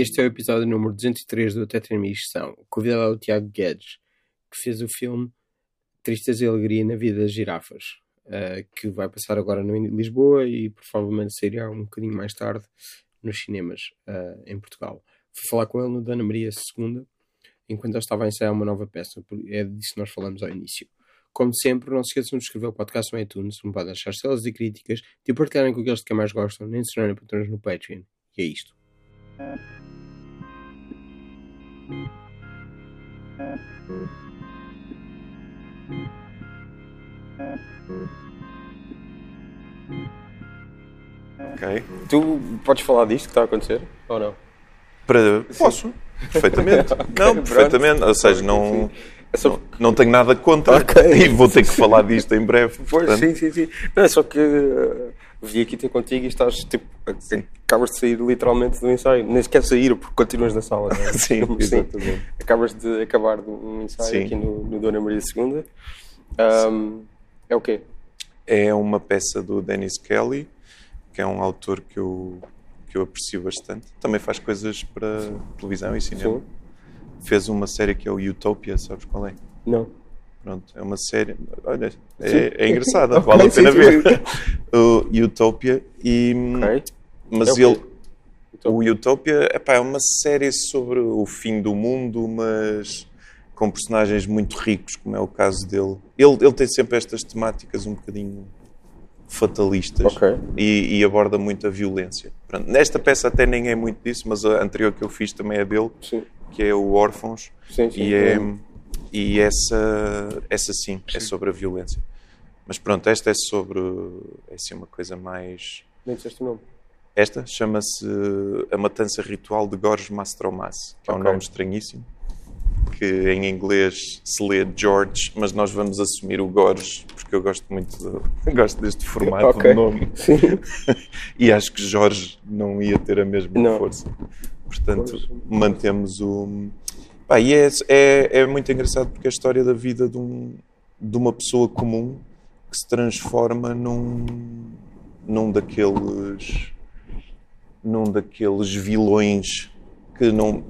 Este é o episódio número 203 do Até Transmissão. O convidado é o Tiago Guedes, que fez o filme Tristeza e Alegria na Vida das Girafas, uh, que vai passar agora no Lisboa e provavelmente sairá um bocadinho mais tarde nos cinemas uh, em Portugal. Fui falar com ele no Dana Maria II, enquanto ele estava a ensaiar uma nova peça. É disso que nós falamos ao início. Como sempre, não se esqueçam de escrever o podcast no iTunes, não podem deixar estrelas e críticas, de partilharem com aqueles que mais gostam, nem se tornarem patrões no Patreon. E é isto. Ok. Tu podes falar disto que está a acontecer ou não? Para... Posso, perfeitamente. não, perfeitamente. Ou seja, não, é não, não, tenho nada contra okay. e vou ter que falar disto em breve. Pois, portanto... sim, sim, sim. Não, é só que uh, vi aqui ter contigo e estás tipo. Acabas de sair literalmente do ensaio. Nem sequer sair porque continuas na sala. É? sim, exatamente. Acabas de acabar um ensaio sim. aqui no, no Dona Maria II. Um, é o quê? É uma peça do Dennis Kelly, que é um autor que eu, que eu aprecio bastante. Também faz coisas para televisão e cinema. Sim. Fez uma série que é o Utopia, sabes qual é? Não. Pronto, é uma série. Olha, é, é engraçada, okay, vale a pena sim, ver. o Utopia e. Okay. Mas é ele. O Utopia epá, é uma série sobre o fim do mundo, mas com personagens muito ricos, como é o caso dele. Ele, ele tem sempre estas temáticas um bocadinho fatalistas okay. e, e, aborda muito a violência. Pronto, nesta peça até nem é muito disso, mas a anterior que eu fiz também é dele, sim. que é o Órfãos. Sim, sim, e é, e essa, essa sim, é sobre a violência. Mas pronto, esta é sobre. É assim uma coisa mais. Nem disseste o nome. Esta chama-se A Matança Ritual de Gorges Mastromas, que é um nome estranhíssimo. Que em inglês se lê George, mas nós vamos assumir o Gorges, porque eu gosto muito de, gosto deste formato okay. de nome. Sim. e acho que Jorge não ia ter a mesma não. força. Portanto, mantemos o Pá, e é, é, é, muito engraçado porque é a história da vida de, um, de uma pessoa comum que se transforma num, num daqueles num daqueles vilões que não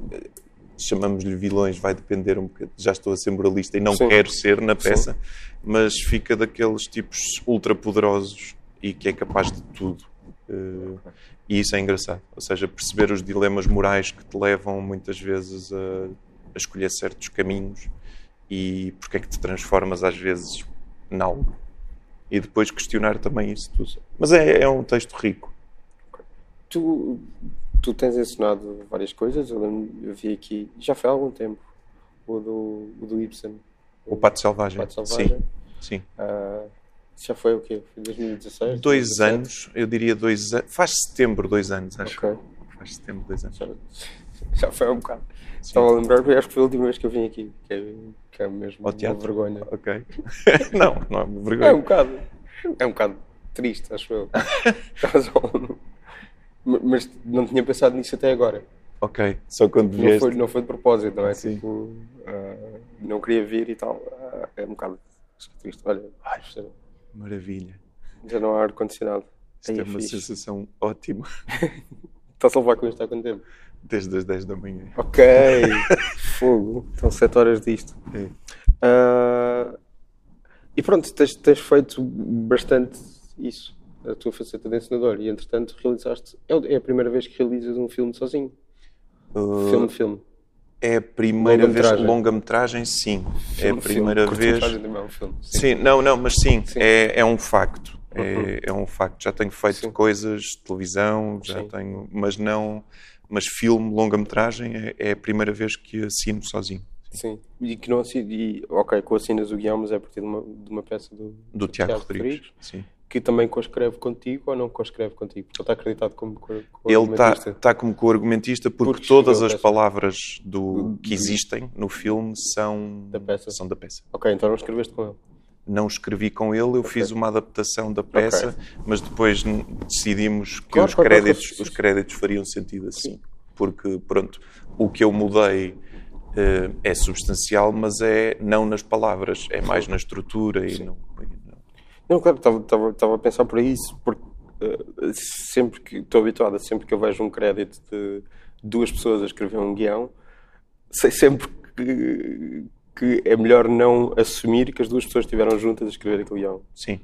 chamamos-lhe vilões, vai depender um bocadinho, já estou a ser moralista e não Sim. quero ser na peça, Sim. mas fica daqueles tipos ultra poderosos e que é capaz de tudo. Uh, e isso é engraçado, ou seja, perceber os dilemas morais que te levam muitas vezes a a escolher certos caminhos e porque é que te transformas às vezes em algo. E depois questionar também isso tudo. Mas é, é um texto rico. Tu, tu tens ensinado várias coisas, eu, eu, vi aqui, já foi há algum tempo, o do, o do Ibsen. O Pato Selvagem. O Pato Selvagem. Sim. Sim. Uh, já foi o quê? Foi 2016? Dois 2017? anos, eu diria dois anos. Faz setembro, dois anos, acho. Okay. Faz setembro, dois anos. Já, já foi um bocado. Estava a lembrar, porque acho que foi a última vez que eu vim aqui, que é, que é mesmo Ao uma vergonha. Ok. não, não é uma vergonha. É um bocado, é um bocado triste, acho eu. Mas não tinha pensado nisso até agora. Ok, só quando vieste. Não foi, não foi de propósito, não é? Sim. Tipo, uh, não queria vir e tal. Uh, é um bocado triste. Olha, Ai, maravilha. Já não há ar-condicionado. Isto é, é uma fixe. sensação ótima. Está a levar com isto há quanto tempo? Desde as 10 da manhã. Ok, fogo. Estão 7 horas disto. É. Uh, e pronto, tens, tens, feito bastante isso, a tua faceta de ensinador. E entretanto realizaste. É, é a primeira vez que realizas um filme sozinho. Uh, filme, filme. É a primeira longa vez. Longa-metragem, sim. Filme, é a primeira filme. vez. É um filme. Sim. sim. não, não, mas sim, sim. É, é um facto. É, uhum. é um facto. Já tenho feito sim. coisas, televisão, já tenho, mas não mas filme, longa-metragem, é, é, a primeira vez que assino sozinho. Sim, e que não assino, e, ok, com assinas o guião, mas é a partir de uma, de uma peça do, do, do Tiago, Tiago Rodrigues, Rodrigues, sim. Que também co-escreve contigo ou não co-escreve contigo? Ele está acreditado como co-argumentista? Ele está, está como co-argumentista porque, porque todas as palavras do, que existem no filme são da peça. São da peça. Ok, então não escreveste com ele? não escrevi com ele, eu okay. fiz uma adaptação da peça, okay. mas depois decidimos que claro, os, créditos, claro. os créditos fariam sentido assim. Sim. porque, pronto, o que eu mudei uh, é substancial, mas é não nas palavras, é mais na estrutura e não, não... claro, estava a pensar por isso, porque uh, sempre que estou habituado, sempre que eu vejo um crédito de duas pessoas a escrever um guião, sei sempre que, que é melhor não assumir que as duas pessoas estiveram juntas a escrever aquele guião. Sim.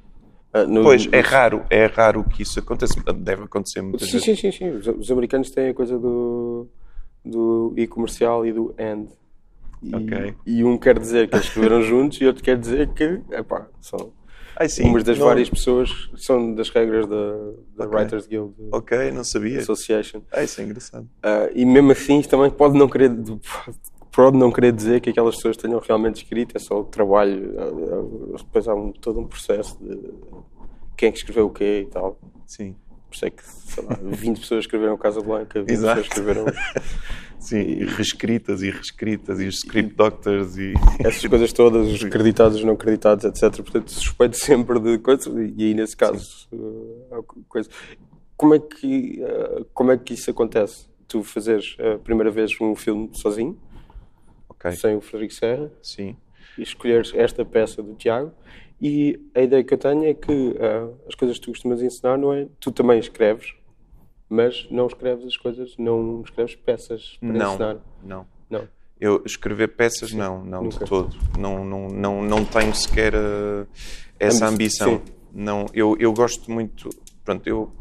Uh, no, pois, é raro, é raro que isso aconteça. Deve acontecer muitas sim, vezes. Sim, sim, sim. Os, os, americanos têm a coisa do, do e-comercial e do and. E, okay. e um quer dizer que eles escreveram juntos e outro quer dizer que, epá, são Ai, sim, umas das não... várias pessoas são das regras da, da okay. Writers Guild. Ok, não sabia. Association. Ah, isso é engraçado. Uh, e mesmo assim, também pode não querer pode não querer dizer que aquelas pessoas tenham realmente escrito, é só o trabalho. Depois há um, todo um processo de quem é que escreveu o quê e tal. Sim. Por isso é que, sei lá, 20 pessoas escreveram Casa Blanca, 20 Exato. pessoas escreveram. Sim, e reescritas e reescritas, e os script doctors e. Essas coisas todas, os acreditados, os não acreditados, etc. Portanto, suspeito sempre de coisas, e aí nesse caso, uh, coisa. Como é, que, uh, como é que isso acontece? Tu fazeres a primeira vez um filme sozinho? okay. sem o Frederico Serra. Sim. E escolheres esta peça do Tiago. E a ideia que eu tenho é que uh, as coisas que tu costumas ensinar, não é? Tu também escreves, mas não escreves as coisas, não escreves peças para não, ensinar. Não. Não. Eu escrever peças, Sim, não, não nunca. de todo. Não, não, não, não tenho sequer uh, essa ambição. Sim. Não, eu, eu gosto muito pronto, eu,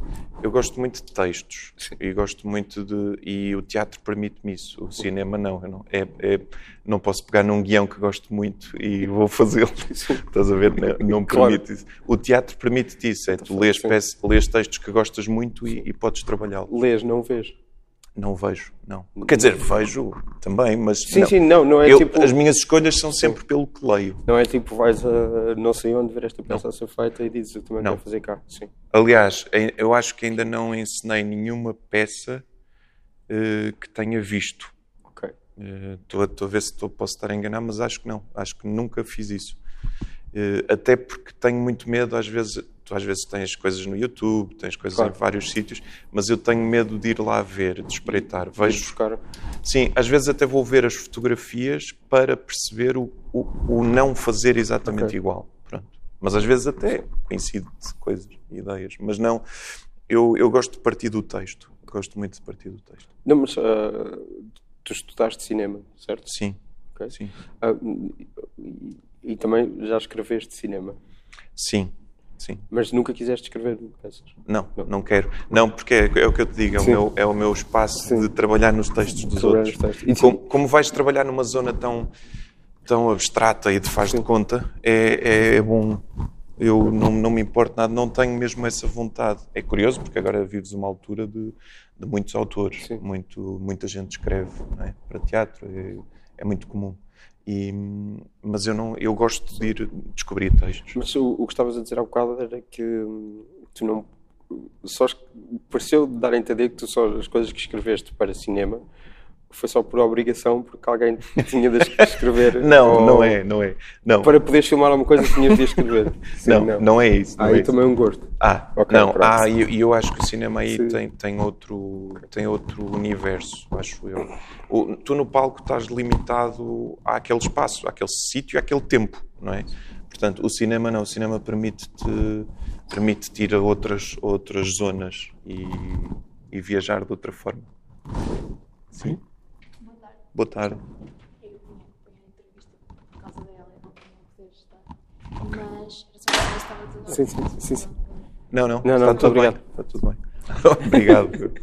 eu gosto muito de textos Sim. e gosto muito de. E o teatro permite-me isso, o cinema não. Eu não, é, é, não posso pegar num guião que gosto muito e vou fazê-lo. Estás a ver? Não, não claro. permite isso. O teatro permite-te isso, é tu lês, lês textos que gostas muito e, e podes trabalhá-los. Lês, não vês? Não vejo, não. Quer dizer, vejo também, mas. Sim, não. sim, não, não é eu, tipo. As minhas escolhas são sempre pelo que leio. Não é tipo, vais a não sei onde ver esta peça a ser feita e dizes, eu também não. quero fazer cá. Sim. Aliás, eu acho que ainda não ensinei nenhuma peça uh, que tenha visto. Ok. Estou uh, a ver se tô, posso estar a enganar, mas acho que não. Acho que nunca fiz isso. Uh, até porque tenho muito medo, às vezes tu às vezes tens coisas no YouTube, tens coisas claro. em vários sítios, mas eu tenho medo de ir lá ver, de espreitar. Vejo. buscar. Sim, às vezes até vou ver as fotografias para perceber o, o, o não fazer exatamente okay. igual. Pronto. Mas às vezes até coincide de coisas, ideias. Mas não, eu, eu gosto de partir do texto. Gosto muito de partir do texto. Não, mas uh, tu estudaste cinema, certo? Sim. Okay. Sim. Uh, e, e também já escreveste cinema? Sim. Sim. Mas nunca quiseste escrever peças? Não, não, não quero. Não, porque é, é, o que eu te digo, é, o meu, é o meu espaço Sim. de trabalhar nos textos dos outros. Textos. Como, como, vais trabalhar numa zona tão, tão abstrata e de faz Sim. de conta, é, é bom. Eu não, não me importo nada, não tenho mesmo essa vontade. É curioso, porque agora vives uma altura de, de muitos autores. Muito, muita gente escreve é? para teatro, é, é muito comum. E, mas eu não eu gosto de ir descobrir textos. Mas o, o que estavas a dizer há bocado era que hum, tu não só pareceu dar a entender que tu só as coisas que escreveste para cinema foi só por obrigação, porque alguém tinha de escrever. não, ou... não é, não é. Não. Para poderes filmar uma coisa tinhas de escrever. Sim, não, não, não, é isso. Não ah, é isso. também um gosto. Ah, okay, não, ah, e eu, eu, acho que o cinema aí tem, tem, outro, tem outro universo, acho eu. O, tu no palco estás limitado àquele espaço, àquele sítio, àquele tempo, não é? Portanto, o cinema não, o cinema permite-te permite ir a outras, outras zonas e, e viajar de outra forma. Sim? Boa tarde. Eu vinha a entrevista por causa dela, não poder estar. Okay. Mas era só estava tudo sim, sim, sim, sim. Não, não. Não, não, está tudo obrigado. bem. Está tudo bem. obrigado.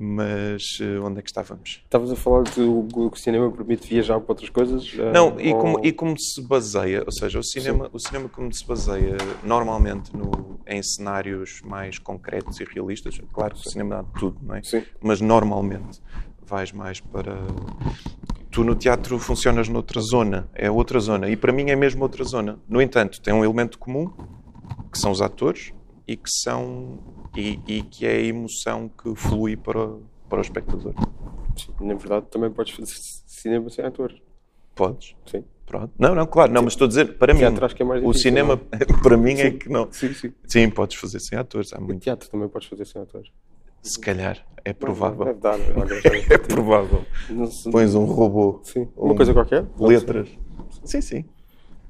Mas uh, onde é que estávamos? Estavas a falar de que o cinema permite viajar para outras coisas? Uh, não, e, ou... como, e como se baseia, ou seja, o cinema, o cinema como se baseia normalmente no, em cenários mais concretos e realistas, claro que o cinema dá tudo, não é? Sim. Mas normalmente vais mais para. Tu no teatro funcionas noutra zona, é outra zona, e para mim é mesmo outra zona. No entanto, tem um elemento comum, que são os atores, e que são. e, e que é a emoção que flui para, para o espectador. Na verdade, também podes fazer cinema sem atores. Podes? Sim. Pronto. Não, não, claro, não, mas estou a dizer, para mim, é o cinema, para mim, é sim. é que não. Sim, sim. Sim, podes fazer sem atores. Há muito... teatro também podes fazer sem atores. Se calhar. É provável. Deve dar. É provável. se- Pões um robô. Sim, uma um- coisa qualquer. Letras. Sim, sim.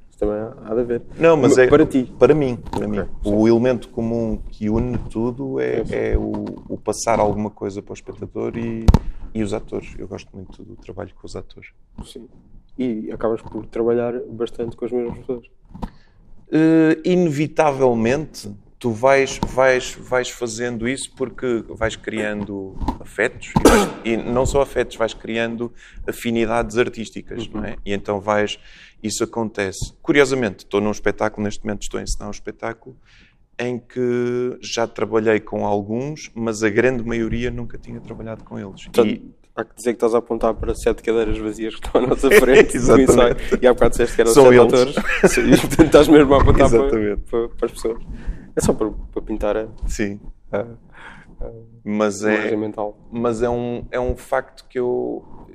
Isto também há de haver. Não, mas é. Para ti. Para mim. Para mim. Ok, O elemento comum que une tudo é, sim. é o, o passar alguma coisa para o espectador e, e os atores. Eu gosto muito do trabalho com os atores. Sim. E acabas por trabalhar bastante com as mesmas pessoas. Eh, inevitavelmente tu vais, vais, vais fazendo isso porque vais criando afetos e, vais- e não só afetos, vais criando afinidades artísticas, não é? E então vais, isso acontece. Curiosamente, estou num espetáculo, neste momento estou a ensinar um espetáculo em que já trabalhei com alguns, mas a grande maioria nunca tinha trabalhado com eles. Portanto, E- há que dizer que estás a apontar para sete cadeiras vazias que estão à nossa frente. do Exatamente. ensaio. E há bocado disseste que eram São sete eles. e portanto estás mesmo a apontar para, para, para as pessoas. É só para, para pintar a, sim, a, mas é, mental. mas é um, é um facto que eu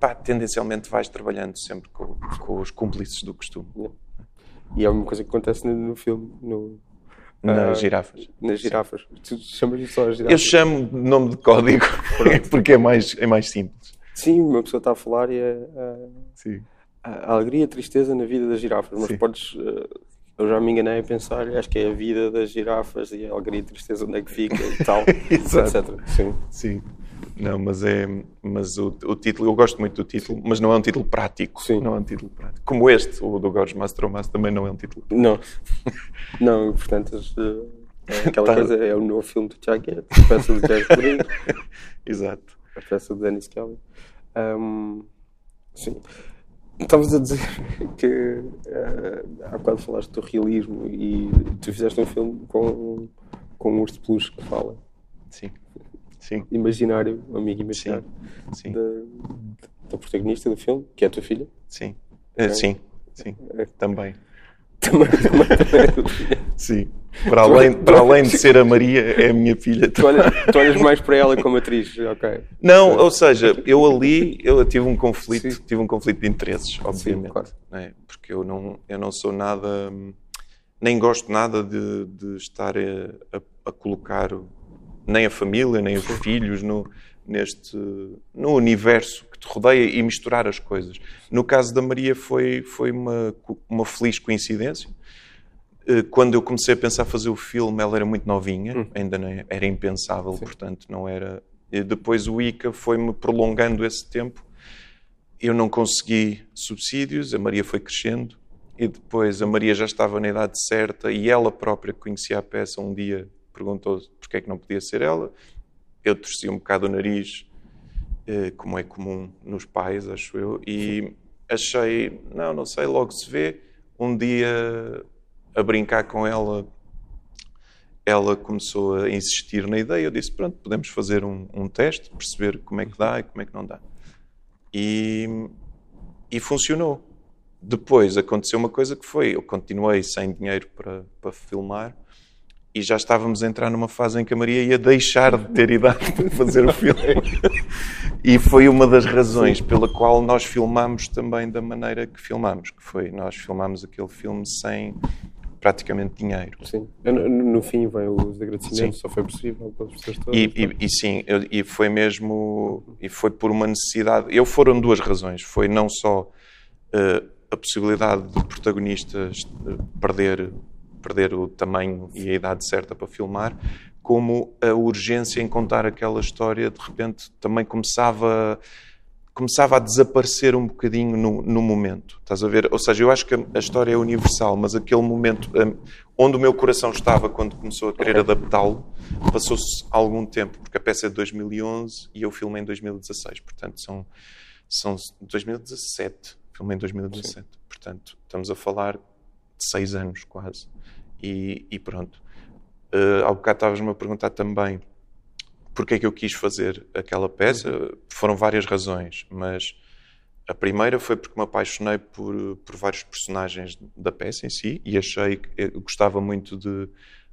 pá, tendencialmente vais trabalhando sempre com, com os cúmplices do costume E é uma coisa que acontece no, no filme, no, nas Ah, girafas. nas girafas. Tu chamas isso só as Eu girafas? chamo de nome de código porque é mais, é mais simples. Sim, uma pessoa está a falar e é a, Sim. a alegria e a tristeza na vida das girafas. Mas Sim. podes. eh, Eu já me enganei a pensar, acho que é a vida das girafas e a alegria e tristeza onde é que fica e tal, etc. Sim. Sim. Não, mas é. Mas o, o título, eu gosto muito do título, mas não é um título prático. Sim. Não é um título prático. Como este, o do Gorge Mastromas, também não é um título. Não. Não, portanto, eh, é aquela Tá. coisa é o novo filme do Jacket, a peça do Jack Green, Exato. a peça de Dennis Kelly. Ahm, sim. Estavas a dizer que eh, há bocado falaste do realismo e tu fizeste um filme com, com um urso de peluche que fala. Sim. Sim. Imaginário, um amigo imaginário Sim. da, da protagonista do filme, que é a tua filha. Sim. Eh, Sim. Sim. Também. Também, também, também é. Sim. Para além, para além de ser a Maria, é a minha filha. Tu olhas, tu olhas mais para ela como atriz, ok. Não, ou seja, eu ali eu tive um conflito, Sim. tive um conflito de interesses, obviamente, claro. não é? porque eu não, eu não sou nada, nem gosto nada de, de estar a, a- a colocar nem a família nem os filhos no neste no universo que te rodeia e misturar as coisas. No caso da Maria foi foi uma uma feliz coincidência. Eh, Quando eu comecei a pensar fazer o filme, ela era muito novinha, ainda não é- era impensável, portanto não era. E depois o ICA foi-me prolongando esse tempo. Eu não consegui subsídios, a Maria foi crescendo e depois a Maria já estava na idade certa e ela própria que conhecia a peça um dia perguntou porque é que não podia ser ela. Eu torci um bocado o nariz, eh, como é comum nos pais, acho eu, e achei, não, não sei, logo se vê. Um dia a brincar com ela, ela começou a insistir na ideia. Eu disse: Pronto, podemos fazer um, um teste, perceber como é que dá e como é que não dá. E, e funcionou. Depois aconteceu uma coisa que foi: eu continuei sem dinheiro para, para filmar e já estávamos a entrar numa fase em que a Maria ia deixar de ter idade para fazer o filme. E foi uma das razões pela qual nós filmámos também da maneira que filmámos, que foi nós filmámos aquele filme sem praticamente dinheiro. Sim. No, no fim vem os agradecimentos, Sim. só foi possível pelas pessoas todas. E, e- e sim, eu- e foi mesmo, e foi por uma necessidade. Eu foram duas razões. Foi não só eh, a possibilidade de protagonistas eh, perder, perder o tamanho e a idade certa para filmar, como a urgência em contar aquela história de repente também começava começava a desaparecer um bocadinho no, no momento. Estás a ver? Ou seja, eu acho que a, história é universal, mas aquele momento hum, onde o meu coração estava quando começou a querer adaptá-lo, passou-se algum tempo, porque a peça é de 2011 e eu filmei em 2016, portanto são, são 2017, filmei em 2017, portanto estamos a falar de seis anos quase. E, e pronto. Uh, ao bocado estavas-me a perguntar também porque é que eu quis fazer aquela peça. Foram várias razões, mas a primeira foi porque me apaixonei por, por vários personagens da peça em si e achei que eu gostava muito de,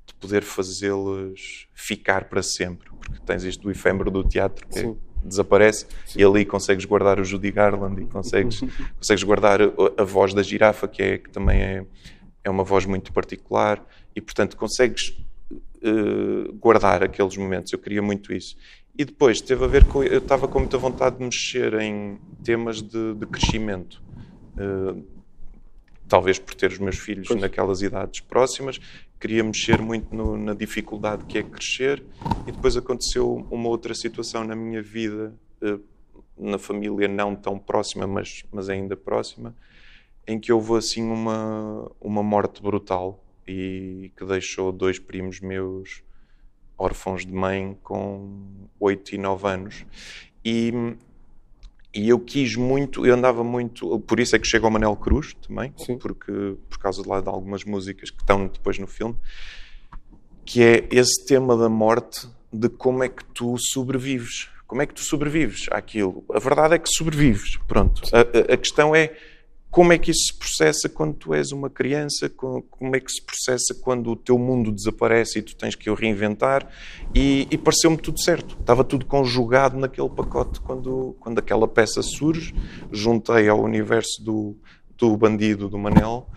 de poder fazê-los ficar para sempre, porque tens isto do efêmero do teatro que Sim. desaparece e ali consegues guardar o Judy Garland e consegues, consegues guardar a, a voz da girafa, que, é, que também é, é uma voz muito particular e, portanto, consegues uh, guardar aqueles momentos. Eu queria muito isso. E depois teve a ver com. Eu estava com muita vontade de mexer em temas de, de crescimento. Uh, talvez por ter os meus filhos pois. naquelas idades próximas, queria mexer muito no, na dificuldade que é crescer. E depois aconteceu uma outra situação na minha vida, uh, na família não tão próxima, mas, mas ainda próxima, em que houve assim uma, uma morte brutal e que deixou dois primos meus órfãos de mãe com 8 e 9 anos. E, e eu quis muito, eu andava muito, por isso é que chego ao Manel Cruz também, Sim. porque por causa de lá de algumas músicas que estão depois no filme, que é esse tema da morte, de como é que tu sobrevives. Como é que tu sobrevives àquilo? A verdade é que sobrevives, pronto. A, a, a questão é como é que isso se processa quando tu és uma criança? Como é que se processa quando o teu mundo desaparece e tu tens que o reinventar? E, e pareceu-me tudo certo. Estava tudo conjugado naquele pacote quando, quando aquela peça surge. Juntei ao universo do, do bandido, do Manel,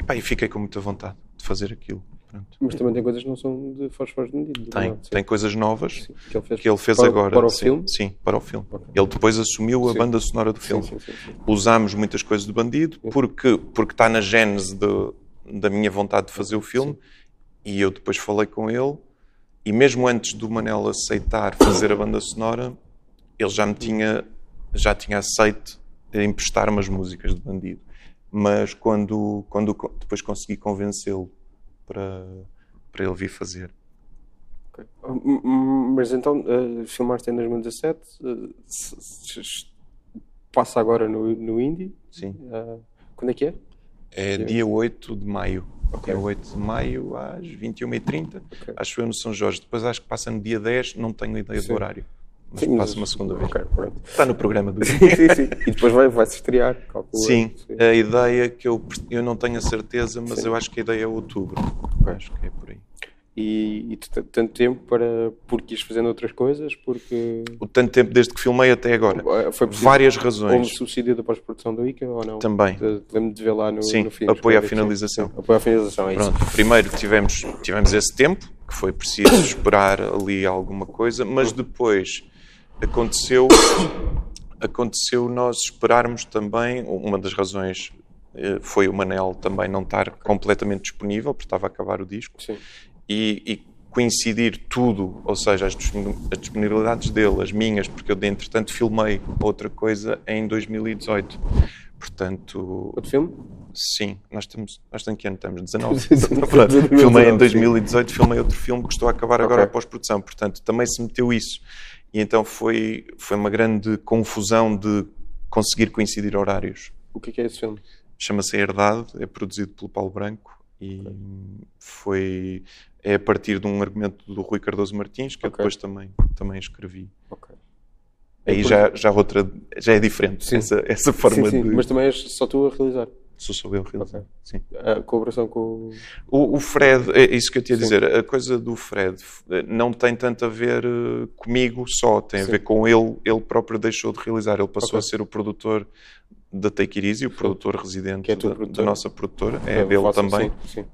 e, pá, e fiquei com muita vontade de fazer aquilo. Pronto. Mas também tem coisas que não são de fósforos medidos. Tem, não, tem coisas novas sim, que ele fez, que ele fez para, agora. Para o sim, filme? Sim, para o filme. Okay. Ele depois assumiu a sim. banda sonora do filme. Usámos muitas coisas do Bandido porque, porque está na gênese de, da minha vontade de fazer o filme e eu depois falei com ele e mesmo antes do Manel aceitar fazer a banda sonora, ele já me tinha, já tinha aceito emprestar umas músicas de Bandido. Mas quando, quando depois consegui convencê-lo para para ele vir fazer. Okay. Mas então, uh, filmaste em 2017, uh, passa agora no, no Indie? Sim. Uh, quando é que é? É dia, dia 8 de maio. Okay. Dia 8 de maio às 21h30. Okay. Acho eu no São Jorge. Depois acho que passa no dia 10, não tenho ideia Sim. do horário. Mas sim, passa uma segunda vez. Okay, Está no programa do sim, sim, sim. E depois vai, vai se estrear, calculo. Sim, sim, a ideia que eu, eu não tenho a certeza, mas sim. eu acho que a ideia é outubro. Acho que é por aí. E, e tanto tempo para porque ias fazendo outras coisas? Porque. O tanto tempo desde que filmei até agora. Foi Várias razões. Como subsídio da pós-produção do ICA ou não? Também. Lembro de ver lá no, Sim, no apoio à finalização. Sim, apoio à finalização, é Pronto, isso. Primeiro tivemos, tivemos esse tempo, que foi preciso esperar ali alguma coisa, mas depois aconteceu, aconteceu nós esperarmos também, uma das razões eh, foi o Manel também não estar completamente disponível, porque estava a acabar o disco. E, e coincidir tudo, ou seja, as disponibilidades dele, as minhas, porque eu, entretanto, filmei outra coisa em 2018. Portanto. Outro filme? Sim, nós estamos. Nós estamos que ano estamos? 19. filmei em 2018, filmei outro filme que estou a acabar agora okay. a pós-produção. Portanto, também se meteu isso. E então foi, foi uma grande confusão de conseguir coincidir horários. O que é, é esse filme? Chama-se Herdade, é produzido pelo Paulo Branco e okay. foi é a partir de um argumento do Rui Cardoso Martins que okay. eu depois também também escrevi. Okay. Aí já já outra já é diferente sim. essa essa forma sim, sim. de mas também és só tu a realizar. Sou só eu a realizar. Okay. Sim. A colaboração com o... o Fred, é isso que eu te ia dizer. A coisa do Fred não tem tanto a ver eh, comigo só, tem a ver com ele. Ele próprio deixou de realizar. Ele passou a ser o produtor da Take It Easy, o produtor residente é da, da, nossa produtora, é, é dele também. Sim, sim.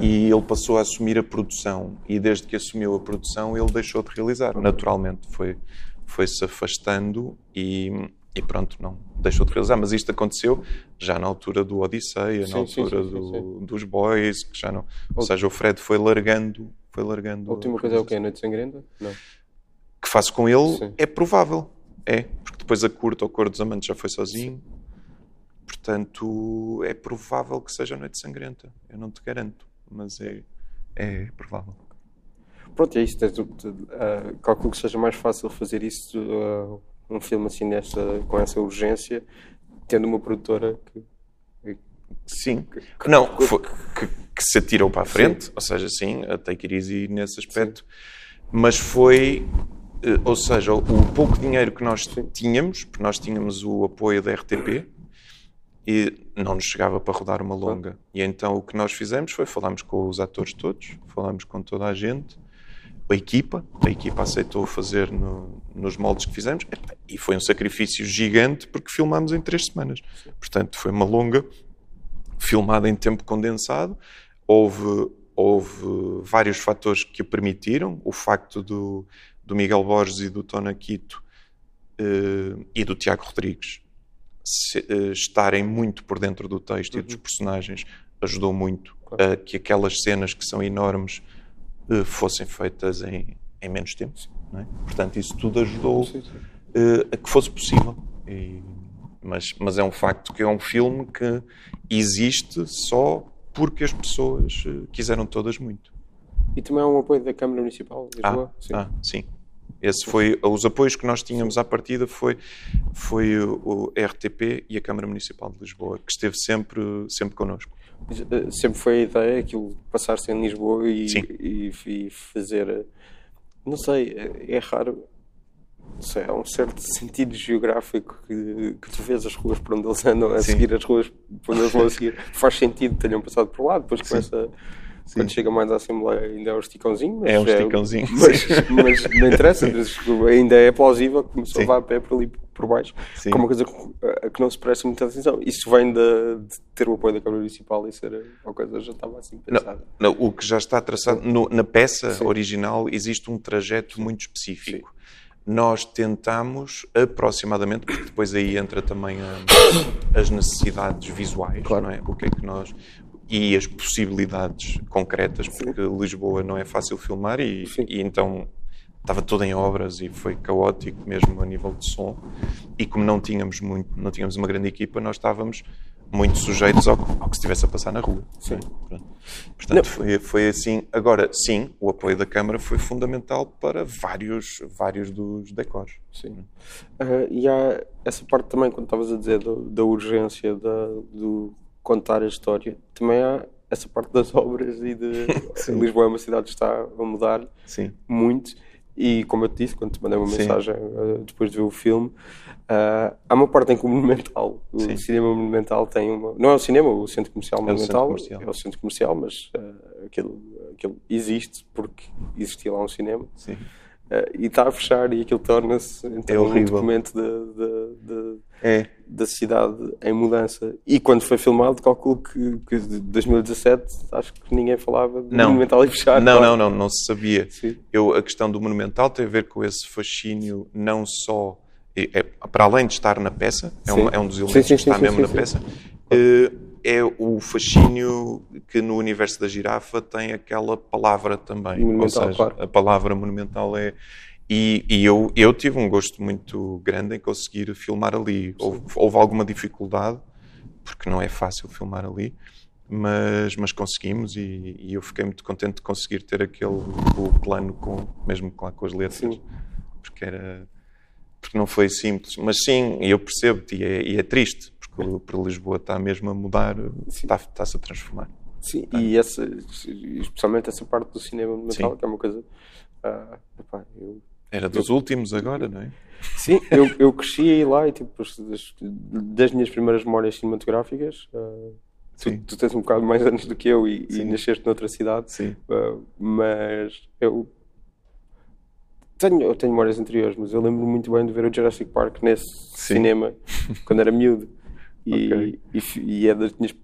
E ele passou a assumir a produção. E desde que assumiu a produção, ele deixou de realizar. Naturalmente, foi, foi se afastando e, e pronto, não deixou de realizar. Mas isto aconteceu já na altura do Odisseia, sim, na altura sim, sim, do, dos Boys, que já não. Ou seja, o Fred foi largando. Foi largando a última coisa é o que? A Noite Sangrenta? Não. Que faço com ele é provável. É, porque depois a curta ou Cor dos Amantes já foi sozinho. Portanto, é provável que seja a Noite Sangrenta. Eu não te garanto, mas é, é provável. Pronto, é isso. Uh, calculo que seja mais fácil fazer isso, uh, um filme assim nesta, com essa urgência, tendo uma produtora que. Sim, que, não, que, que, que, se atirou para a frente, sim. ou seja, sim, a Take It Easy nesse aspecto, mas foi eh, ou seja, o pouco dinheiro que nós tínhamos, porque nós tínhamos o apoio da RTP e não nos chegava para rodar uma longa. E então o que nós fizemos foi falámos com os atores todos, falámos com toda a gente, a equipa, a equipa aceitou fazer no, nos moldes que fizemos e foi um sacrifício gigante porque filmámos em três semanas. Portanto, foi uma longa filmada em tempo condensado. Houve houve vários fatores que o permitiram. O facto do, do Miguel Borges e do Tona Quito uh, e do Tiago Rodrigues se, uh, estarem muito por dentro do texto uhum. e dos uhum. personagens ajudou muito claro. a que aquelas cenas que são enormes uh, fossem feitas em, em menos tempo. É? Portanto, isso tudo ajudou sim, sim. a que fosse possível. E, mas, mas é um facto que é um filme que existe só porque as pessoas quiseram todas muito. E também há um apoio da Câmara Municipal de Lisboa? Ah, sim. Ah, sim. Esse foi os apoios que nós tínhamos à partida foi foi o RTP e a Câmara Municipal de Lisboa que esteve sempre sempre connosco. Eh, sempre foi a ideia aquilo passar-se em Lisboa e, e, e, fazer não sei é, é raro sei, há um certo sentido geográfico que, que tu vês as ruas por onde eles andam a Sim. seguir as ruas por onde eles vão a seguir faz sentido que tenham passado por lá depois começa Sim. Quando chega mais à Assembleia ainda é um esticãozinho. Mas é um esticãozinho. É, mas, mas, não interessa, ainda é plausível que começou a levar a pé por ali por baixo, sim. como uma coisa que, que não se presta muita atenção. Isso vem de, de, ter o apoio da Câmara Municipal e ser uma coisa já estava assim pensada. Não, não, o que já está traçado no, na peça sim. original existe um trajeto muito específico. Sim. Nós tentamos aproximadamente, porque depois aí entra também a, as necessidades visuais, claro. não é? O que é que nós e as possibilidades concretas, porque Sim. Lisboa não é fácil filmar e, e, então estava tudo em obras e foi caótico mesmo a nível de som. E como não tínhamos muito, não tínhamos uma grande equipa, nós estávamos muito sujeitos ao, ao que se estivesse a passar na rua. Sim. Portanto, foi, foi assim. Agora, sim, o apoio da Câmara foi fundamental para vários, vários dos decors. Sim. Uh, e há essa parte também, quando estavas a dizer do, da urgência da, do contar a história. Também há essa parte das obras e de Lisboa é uma cidade que está a mudar Sim. muito. E como eu te disse, quando te mandei uma Sim. mensagem uh, depois de ver o filme, uh, há uma parte em que o Monumental, o Sim. cinema Monumental tem uma. Não é o cinema, o Centro Comercial Monumental, é o Centro Comercial, é o centro comercial mas uh, aquilo, aquilo existe porque existia lá um cinema. Sim. Uh, e está a fechar e aquilo torna-se então, é um documento de, de, é. da cidade em mudança. E quando foi filmado, calculo que, que de 2017 acho que ninguém falava do não. Monumental e fechar. Não, claro. não, não, não se sabia. Eu, a questão do Monumental tem a ver com esse fascínio não só é, é, para além de estar na peça, é um, é um dos elementos sim, sim, que está sim, mesmo na peça. Uh, é o fascínio que no universo da girafa tem aquela palavra também. Monumental, Ou seja, claro. a palavra monumental é. E, e, eu, eu tive um gosto muito grande em conseguir filmar ali. Houve, houve, alguma dificuldade, porque não é fácil filmar ali, mas, mas conseguimos e, e, eu fiquei muito contente de conseguir ter aquele plano, com, mesmo com, com as letras, sim. porque era. Porque não foi simples. Mas sim, eu percebo-te e, é, e é triste, para Lisboa está mesmo a mudar, está, está-se a transformar. Sim, e essa, especialmente essa parte do cinema Sim. que é uma coisa. Uh, epá, eu, Era dos eu, últimos agora, não é? Sim, eu, eu cresci aí lá e tipo, das, das minhas primeiras memórias cinematográficas. Uh, tu, tu, tens um bocado mais anos do que eu e, e nasceste noutra cidade, Sim. Uh, mas eu tenho, eu tenho memórias anteriores, mas eu lembro muito bem de ver o Jurassic Park nesse Sim. cinema quando era miúdo. E, okay. e, e, é das minhas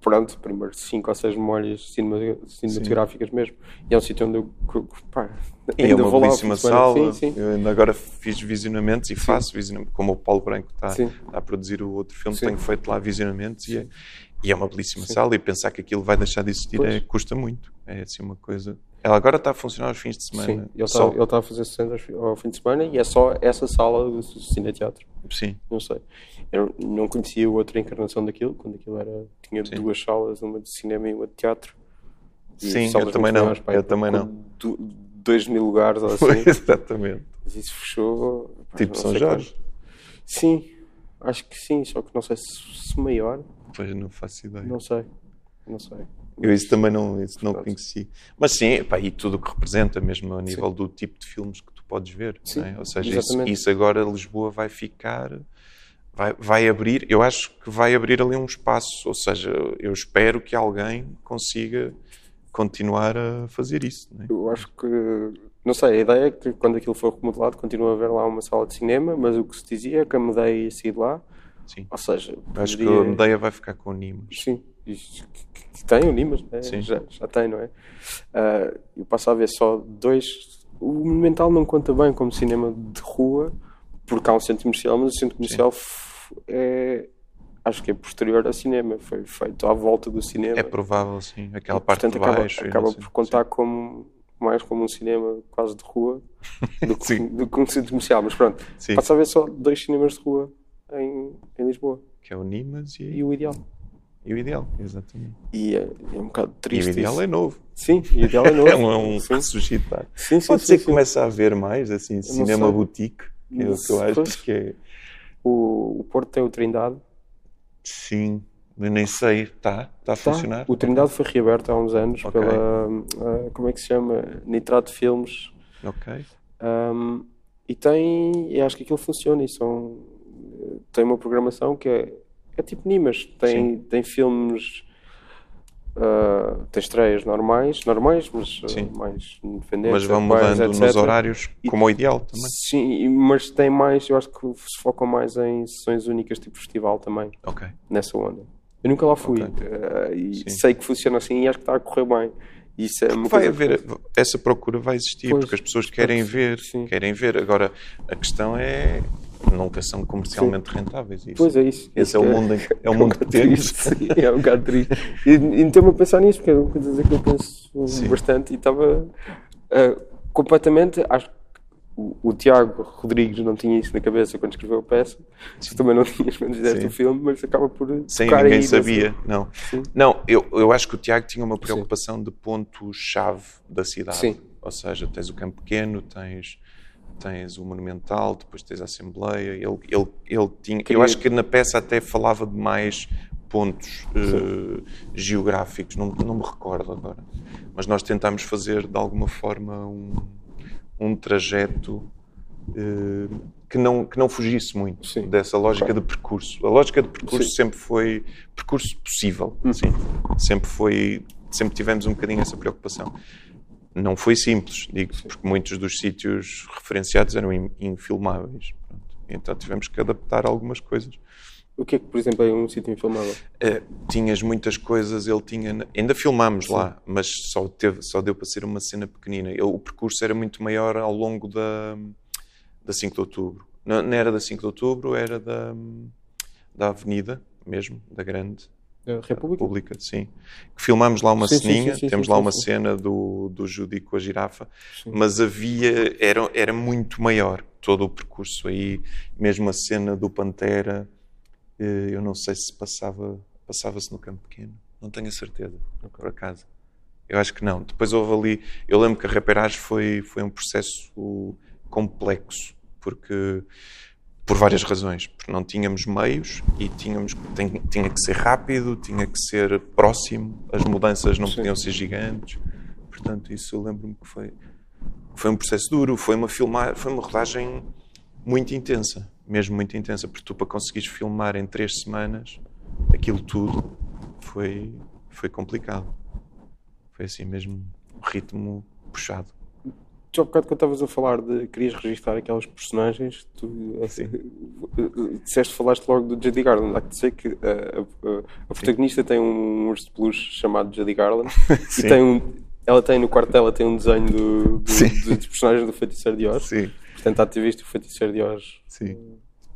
pronto, primeiro 5 ou 6 memórias cinematográficas sim. mesmo. E é um sítio onde eu pá, ainda é uma belíssima sala. Sim, sim. Eu ainda agora fiz visionamentos e faço visionamentos, como o Paulo Branco está, está, a produzir o outro filme, tenho feito lá visionamentos e é, e é uma belíssima sala e pensar que aquilo vai deixar de existir é, custa muito. É assim uma coisa. Ela agora está a funcionar aos fins de semana. Sim, ele está, ele está a fazer cenas ao fim de semana e é só essa sala do cineteatro. Sim. Não sei. Eu não conhecia outra encarnação daquilo, quando aquilo era, tinha Sim. duas salas, uma de cinema e uma de teatro. E Sim, eu também não. Maiores, eu também não. dois mil lugares ou assim. Exatamente. Mas isso fechou. Pá, tipo São Jorge? Quando. Sim, acho que sim, só que não sei se, se maior. Pois não faço ideia. Não sei, não sei. Eu isso também não, isso não conheci. Mas sim, pá, e tudo o que representa, mesmo a nível sim. do tipo de filmes que tu podes ver. Sim, é? Ou seja, isso, isso, agora Lisboa vai ficar vai, vai abrir, eu acho que vai abrir ali um espaço, ou seja, eu espero que alguém consiga continuar a fazer isso. É? Eu acho que, não sei, a ideia é que quando aquilo for remodelado continua a haver lá uma sala de cinema, mas o que se dizia é que a Medeia ia sair de lá. Sim. Ou seja, acho que a Medeia vai ficar com o Nimas. Sim, que, tem o Nimas, né? já, já tem, não é? Uh, eu passo a ver só dois. O Monumental não conta bem como cinema de rua, porque há um centro comercial, mas o centro comercial é, acho que é posterior ao cinema, foi feito à volta do cinema. É provável, sim, aquela e, parte portanto, de baixo. Acaba, acaba por contar como, mais como um cinema quase de rua do que, do que um centro comercial, mas pronto, sim. passa a ver só dois cinemas de rua em, em Lisboa. Que é o Nimas e, e o Ideal. E o Ideal, exatamente. E é, é um bocado triste. E o Ideal isso. é novo. Sim, o Ideal é novo. é um, é um ressuscitar. Sim, sim, Pode sim, ser que comece a haver mais, assim, cinema boutique, que é o que eu acho que é. O, o Porto tem o Trindade. Sim, nem sei, está tá a tá. funcionar? O Trindade foi reaberto há uns anos okay. pela, uh, como é que se chama? Nitrato Filmes. Ok. Um, e tem, e acho que aquilo funciona e são, tem uma programação que é é tipo Nimas, tem, tem filmes, uh, tem estreias normais, normais, mas uh, mais independentes. Mas vão mudando nos horários, como o ideal também. Sim, mas tem mais, eu acho que se focam mais em sessões únicas, tipo festival também. Ok. Nessa onda. Eu nunca lá fui okay. uh, e Sim. sei que funciona assim e acho que está a correr bem. Isso é vai haver, que... essa procura vai existir, pois, porque as pessoas querem ver, sim. querem ver. Agora, a questão é nunca são comercialmente Sim. rentáveis. Isso. Pois é isso. Esse é, o é mundo, é, é o mundo que temos. Sim, é um bocado triste. E, e me a pensar nisso, porque é uma coisa que eu penso Sim. bastante e estava uh, completamente. Acho que o, o, Tiago Rodrigues não tinha isso na cabeça quando escreveu a peça. Sim. também não tinhas quando fizeste o filme, mas acaba por. Sim, ninguém sabia. Não, não eu, eu acho que o Tiago tinha uma preocupação de ponto-chave da cidade. Sim. Ou seja, tens o campo pequeno, tens tens o Monumental, depois tens a Assembleia. Ele, ele, ele tinha, eu acho que na peça até falava de mais pontos uh, geográficos, não, não me recordo agora. Mas nós tentámos fazer de alguma forma um, um trajeto uh, que, não, que não fugisse muito Sim. dessa lógica de percurso. A lógica de percurso Sim. sempre foi percurso possível. Sim. Sempre foi, sempre tivemos um bocadinho essa preocupação não foi simples, digo, porque muitos dos sítios referenciados eram infilmáveis. Pronto. Então tivemos que adaptar algumas coisas. O que é que, por exemplo, é um sítio infilmável? Uh, tinhas muitas coisas, ele tinha. Ainda filmámos Sim. lá, mas só, teve, só deu para ser uma cena pequenina. Ele, o percurso era muito maior ao longo da, da 5 de outubro. Não, não era da 5 de outubro, era da, da Avenida mesmo, da Grande. República? República, sim. Filmámos lá uma sim, ceninha, sim, sim, temos lá uma cena do, do Judy com a girafa, mas havia, era, era muito maior todo o percurso aí, mesmo a cena do Pantera, eh, eu não sei se passava, passava-se no campo pequeno, não tenho a certeza, okay. por acaso. Eu acho que não. Depois houve ali, eu lembro que a reperagem foi, foi um processo complexo, porque por várias razões, porque não tínhamos meios e tínhamos tinha, que ser rápido, tinha que ser próximo, as mudanças não Sim. podiam ser gigantes. Portanto, isso eu lembro-me que foi foi um processo duro, foi uma filmar, foi uma rodagem muito intensa, mesmo muito intensa, porque tu para conseguires filmar em três semanas aquilo tudo foi foi complicado. Foi assim mesmo um ritmo puxado tu há bocado quando estavas a falar de querias registrar aquelas personagens, tu assim, disseste, falaste logo do Judy Garland. Há que dizer que a, a, a protagonista tem um urso de peluche chamado Judy Garland e tem um, ela tem no quarto dela tem um desenho do, do, do, dos personagens do Feiticeiro de Oz. Sim. Portanto, há visto o Feiticeiro de Oz. Sim.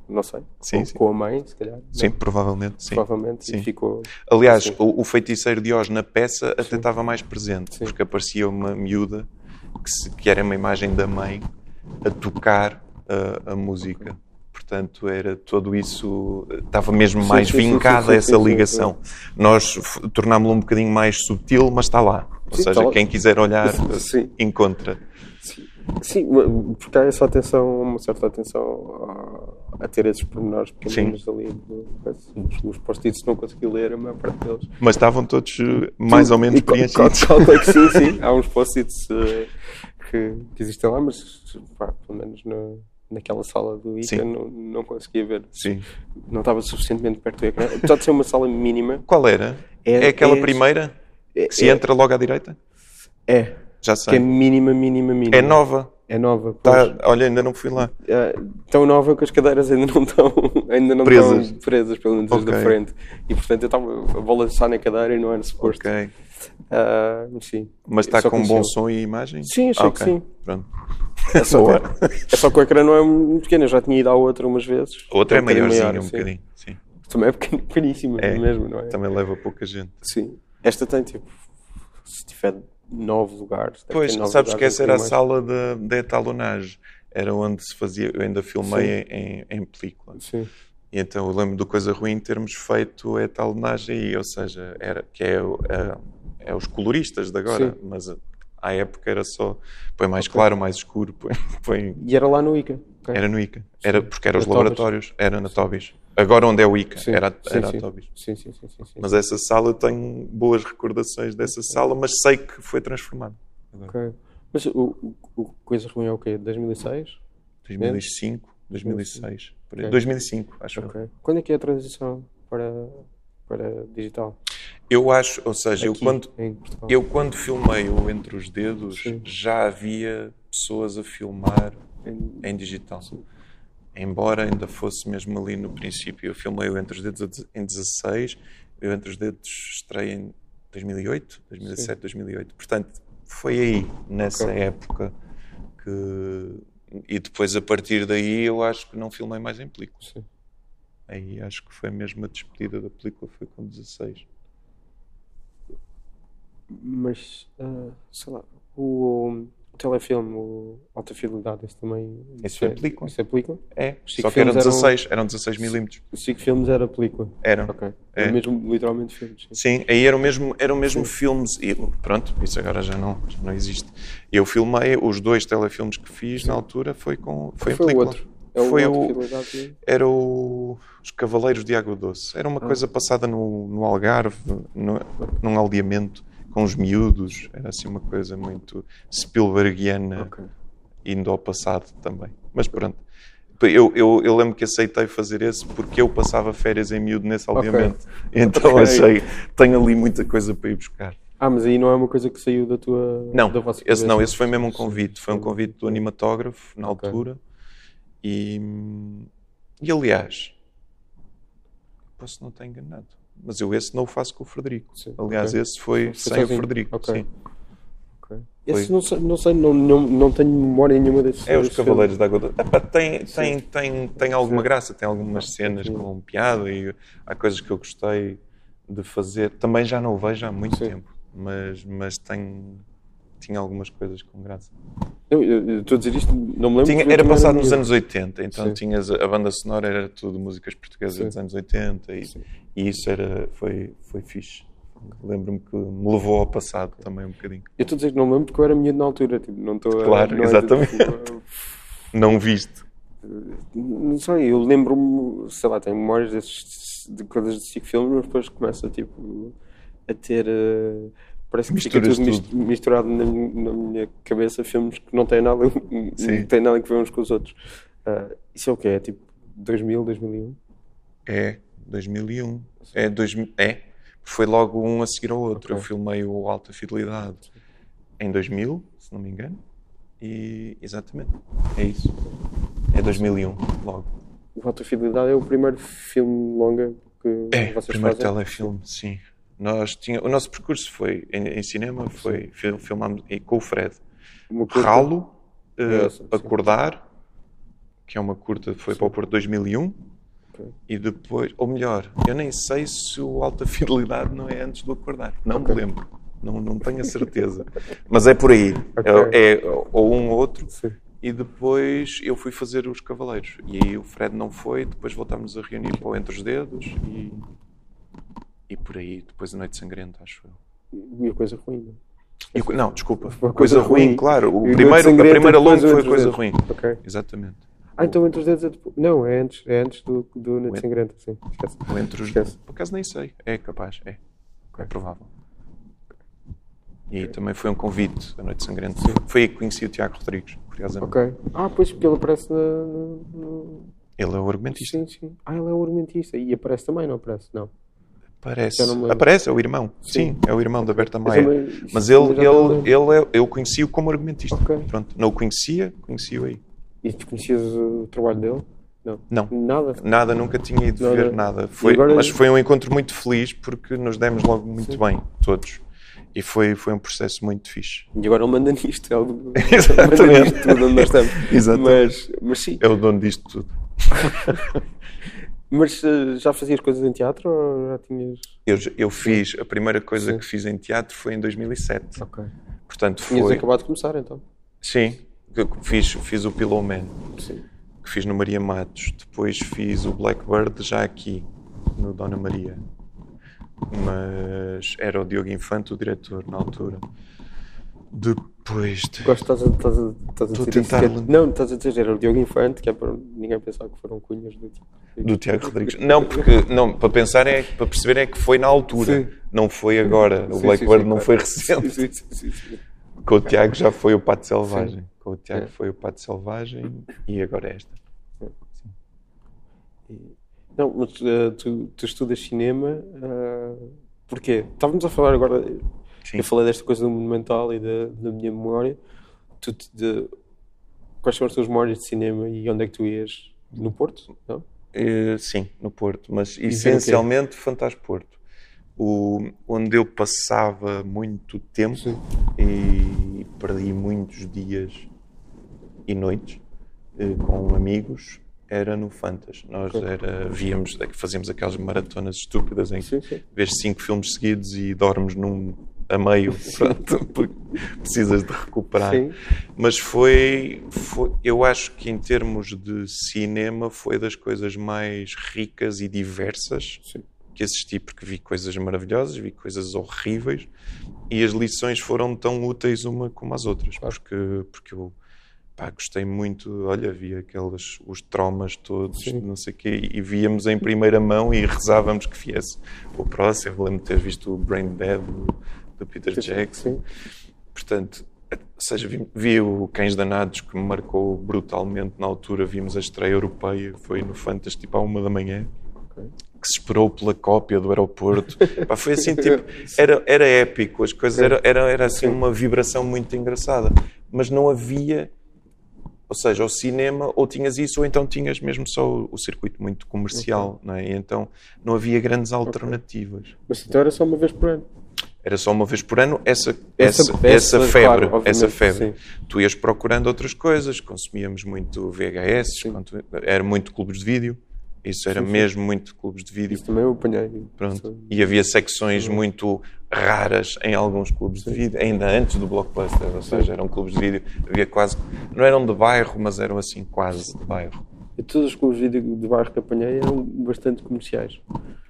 Não sei. Sim, com, sim. com a mãe, se calhar. Sim, não? provavelmente. Sim. Provavelmente. Sim. ficou. Aliás, assim. o, o, Feiticeiro de Oz na peça até estava mais presente, porque aparecia uma miúda que, se, que era uma imagem da mãe a tocar a, a música. Portanto, era todo isso, estava mesmo mais sim, vincada sim, sim, essa ligação. Nós tornámos-lo um bocadinho mais sutil, mas está lá. Ou seja, quem quiser olhar, encontra. Sim, porque há essa atenção, uma certa atenção a, a ter esses pormenores pequeninos ali. Os, os post-its não consegui ler a maior parte deles. Mas estavam todos eh, mais ou menos preenchidos. Que sim, sim. Há uns post-its uh, que, que, existem lá, mas pá, pelo menos no, naquela sala do ICA não, não conseguia ver. Sim. Não estava suficientemente perto do ecrã. Apesar de ser uma sala mínima. Qual era? É, é aquela é, primeira? É, que se entra logo à direita? É. Já sei. Que é mínima, mínima, mínima. É nova. É nova. Tá, olha, ainda não fui lá. É, tão nova que as cadeiras ainda não estão ainda não Presas. estão presas, pelo menos as da frente. E portanto eu estava a balançar na cadeira e não era suposto. Ok. Mas sim. Mas está com conhecia- bom som e imagem? Sim, achei Ah, que ok. sim. Pronto. É só, Boa. que, é só que o ecrã não é muito pequeno. Eu já tinha ido à outra umas vezes. A outra é um bocadinho maiorzinha, maior, um sim. bocadinho. Sim. Também é pequen- pequeníssima É. mesmo, não é? Também leva pouca gente. Sim. Esta tem tipo, se tiver nove lugares. Pois, nove sabes que lugares, essa um era a sala da da etalonagem. Era onde se fazia. Eu ainda filmei em, em película. Sim. E então eu lembro do Coisa Ruim termos feito a etalonagem aí, ou seja, era, que é, é, é os coloristas de agora, Sim. mas à época era só põe mais claro, mais escuro, põe, põe- E era lá no ICA. Ok? era no ICA, era, porque eram os Tobis. laboratórios, era na Tobis. Agora onde é o ICA, Sim, era, era sim. a Tobis. Sim, sim, sim, sim. Mas essa sala eu tenho boas recordações dessa sala, mas sei que foi transformada. Ok. Mas o, o, o Coisa Ruim é o quê? 2006? 2005, 2006, por aí. Ok. 2005, acho eu. Ok. Quando é que é a transição para, para digital? Eu acho, ou seja, eu quando. Eu, quando filmei o Entre os Dedos, Sim. já havia pessoas a filmar Em- em digital. Embora ainda fosse mesmo ali no princípio. Eu filmei o Entre os Dedos em 16, e o Entre os Dedos estreia em 2008, 2007, 2008. Portanto, foi aí, nessa Ok. época, que. E depois, a partir daí, eu acho que não filmei mais em película. Sim. Aí acho que foi mesmo a despedida da película, foi com 16. Mas, ah, sei lá, o, o telefilme, o Alta Fidelidade, esse também. Esse foi película. Isso é película? É, só que eram filmes eram- 16, eram 16 milímetros. Os 5 filmes era película. Eram. Ok. É. Era mesmo, literalmente, filmes. sim. Sim, aí eram mesmo, eram mesmo filmes. E pronto, isso agora já não, já não existe. Eu filmei os dois telefilmes que fiz na altura, foi, com, foi, em Foi película. outro. É Foi o-. Era o, Os Cavaleiros de Água Doce. Era uma Ah. coisa passada no, no Algarve, no, num aldeamento, com os miúdos. Era assim uma coisa muito Spielbergiana, Ok. indo ao passado também. Mas pronto. Eu, eu, eu lembro que aceitei fazer esse porque eu passava férias em miúdo nesse aldeamento. Então Ok. achei, tenho ali muita coisa para ir buscar. Ah, mas aí não é uma coisa que saiu da tua. Não, da vossa esse não, esse foi mesmo um convite. Foi um convite do animatógrafo na altura. E, e aliás, posso não estar enganado, mas eu esse não o faço com o Frederico. Sim, Aliás, ok. esse foi Foi sem o. Frederico. Ok. Sim. Ok. Esse não sei, não, sei não, não, não tenho memória nenhuma desses É os Cavaleiros filmes. da Água Doce. Epá, tem, tem, tem, tem alguma graça, tem algumas cenas Sim. com piada e há coisas que eu gostei de fazer. Também já não o vejo há muito Sim. tempo, mas, mas tem, tinha algumas coisas com graça. Eu, eu, eu estou a dizer isto, não me lembro. Tinha- era passado nos anos 80, então Sim. tinhas a, banda sonora era tudo músicas portuguesas Sim. dos anos 80 e, e isso era, foi, foi fixe. Lembro-me que me levou ao passado também um bocadinho. Eu estou a dizer que não me lembro porque eu era miúdo na altura. Tipo, não estou Claro, não é exatamente. tipo, Não viste? não sei, eu lembro-me, sei lá, tenho memórias desses, de coisas de cinco filmes, mas depois começa tipo, a ter. eh, parece que fica Misturas tudo, mis- tudo. misturado na, na minha cabeça filmes que não têm nada, Sim. não têm nada a ver uns com os outros. Ah, isso é o quê? É tipo 2000, 2001? É, 2001. É, 2000, é, foi logo um a seguir ao outro. Ok. Eu filmei o Alta Fidelidade em 2000, se não me engano. E exatamente, é isso. É 2001, logo. O Alta Fidelidade é o primeiro filme longa que É, o vocês primeiro fazem? telefilme, sim. Nós tinha, o nosso percurso foi em, em cinema, foi fil- filmámos e com o Fred. Ralo, sim. Acordar, que é uma curta, foi para o Porto 2001. Ok. E depois, ou melhor, eu nem sei se o Alta Fidelidade não é antes do Acordar. Não Ok. me lembro. Não, não tenho a certeza. Mas é por aí. Ok. É, é ou um ou outro. Sim. E depois eu fui fazer os Cavaleiros. E aí o Fred não foi, depois voltámos a reunir para o Entre os Dedos e, e por aí, depois a Noite Sangrenta, acho eu. E a coisa ruim. não? E não, desculpa. Coisa, Coisa ruim, Ruim. claro. O primeiro, a primeira longa foi os Coisa Dedos. Ruim. Ok. Exatamente. Ah, então entre os dedos é depois. Não, é antes, é antes do, do Noite O- Sangrenta, sim. Esquece. O Entre os Esquece. Por acaso nem sei. É capaz, é. É provável. E também foi um convite a Noite Sangrenta. Foi aí que conheci o Tiago Rodrigues, curiosamente. Ok. Ah, pois porque ele aparece na. no- no- Ele é o argumentista. Sim, sim. Ah, ele é o argumentista. E aparece também, não aparece? Não. Aparece. Aparece, é o irmão. Sim, Sim é o irmão da Berta Maia. Também, Mas ele, ele, ele é, eu conheci-o como argumentista. Okay. Pronto, não o conhecia, conheci-o aí. E tu conhecias o trabalho dele? Não. não. Nada? Nada, nunca tinha ido nada. ver nada. Foi, agora... Mas foi um encontro muito feliz porque nos demos logo muito Sim. bem, todos. E foi, foi um processo muito fixe. E agora ele manda nisto, é o Exatamente. manda nisto tudo onde nós estamos. Exatamente. Mas, mas sim. É o dono disto tudo. mas uh, já fazias coisas em teatro ou já tinhas. Eu, eu fiz, a primeira coisa sim. que fiz em teatro foi em 2007. Ok. Portanto, foi... Tinhas acabado de começar então? Sim, fiz, fiz o Pillow Man. Sim. Que fiz no Maria Matos. Depois fiz o Blackbird já aqui, no Dona Maria mas era o Diogo Infante o diretor na altura. Depois de... Gosto, estás a, estás a, estás a dizer tentar... isso. É- não, estás a dizer, era o Diogo Infante, que é para ninguém pensar que foram cunhas do Tiago. Do Tiago Rodrigues. Não, porque não, para pensar é para perceber é que foi na altura, sim. não foi agora. O Blackbird não foi recente. Sim, sim, sim, Com o Tiago já foi o Pato Selvagem. Com o Tiago é. foi o Pato Selvagem e agora é esta. Não, mas uh, tu, tu, estudas cinema, uh, porquê? Estávamos a falar agora, Sim. eu falei desta coisa do monumental e da, da minha memória. Tu, de, quais são as tuas memórias de cinema e onde é que tu ias? No Porto? Não? Uh, sim, no Porto, mas e essencialmente Fantástico Porto. O, onde eu passava muito tempo sim. e perdi muitos dias e noites eh, com amigos era no Fantas. Nós era, víamos, fazíamos aquelas maratonas estúpidas em que vês cinco filmes seguidos e dormes num a meio, pronto, porque precisas de recuperar. Sim. Mas foi, foi, eu acho que em termos de cinema foi das coisas mais ricas e diversas Sim. que assisti, porque vi coisas maravilhosas, vi coisas horríveis e as lições foram tão úteis uma como as outras, porque, porque eu pá, gostei muito, olha, via aqueles, os traumas todos, Sim. não sei o quê, e víamos em primeira mão e rezávamos que viesse o próximo. Lembro de ter visto o Brain Dead do, Peter. Jackson. Portanto, seja, vi, vi, o Cães Danados que me marcou brutalmente na altura, vimos a estreia europeia, foi no Fantas tipo à uma da manhã. Que se esperou pela cópia do aeroporto. Pá, foi assim, tipo, era, era épico, as coisas, era, era, era assim uma vibração muito engraçada. Mas não havia ou seja, o cinema, ou tinhas isso, ou então tinhas mesmo só o, o circuito muito comercial, okay. não é? E então não havia grandes alternativas. Okay. Mas então era só uma vez por ano? Era só uma vez por ano essa, essa, essa, essa febre. Claro, essa febre. Sim. Tu ias procurando outras coisas, consumíamos muito VHS, era muito clubes de vídeo. Isso era sim, sim. mesmo muito clubes de vídeo. Isso também eu apanhei. Pronto. E havia secções muito raras em alguns clubes de vídeo, ainda antes do Blockbuster, ou seja, eram clubes de vídeo, havia quase, não eram de bairro, mas eram assim quase de bairro. E todos os clubes de vídeo de bairro que apanhei eram bastante comerciais.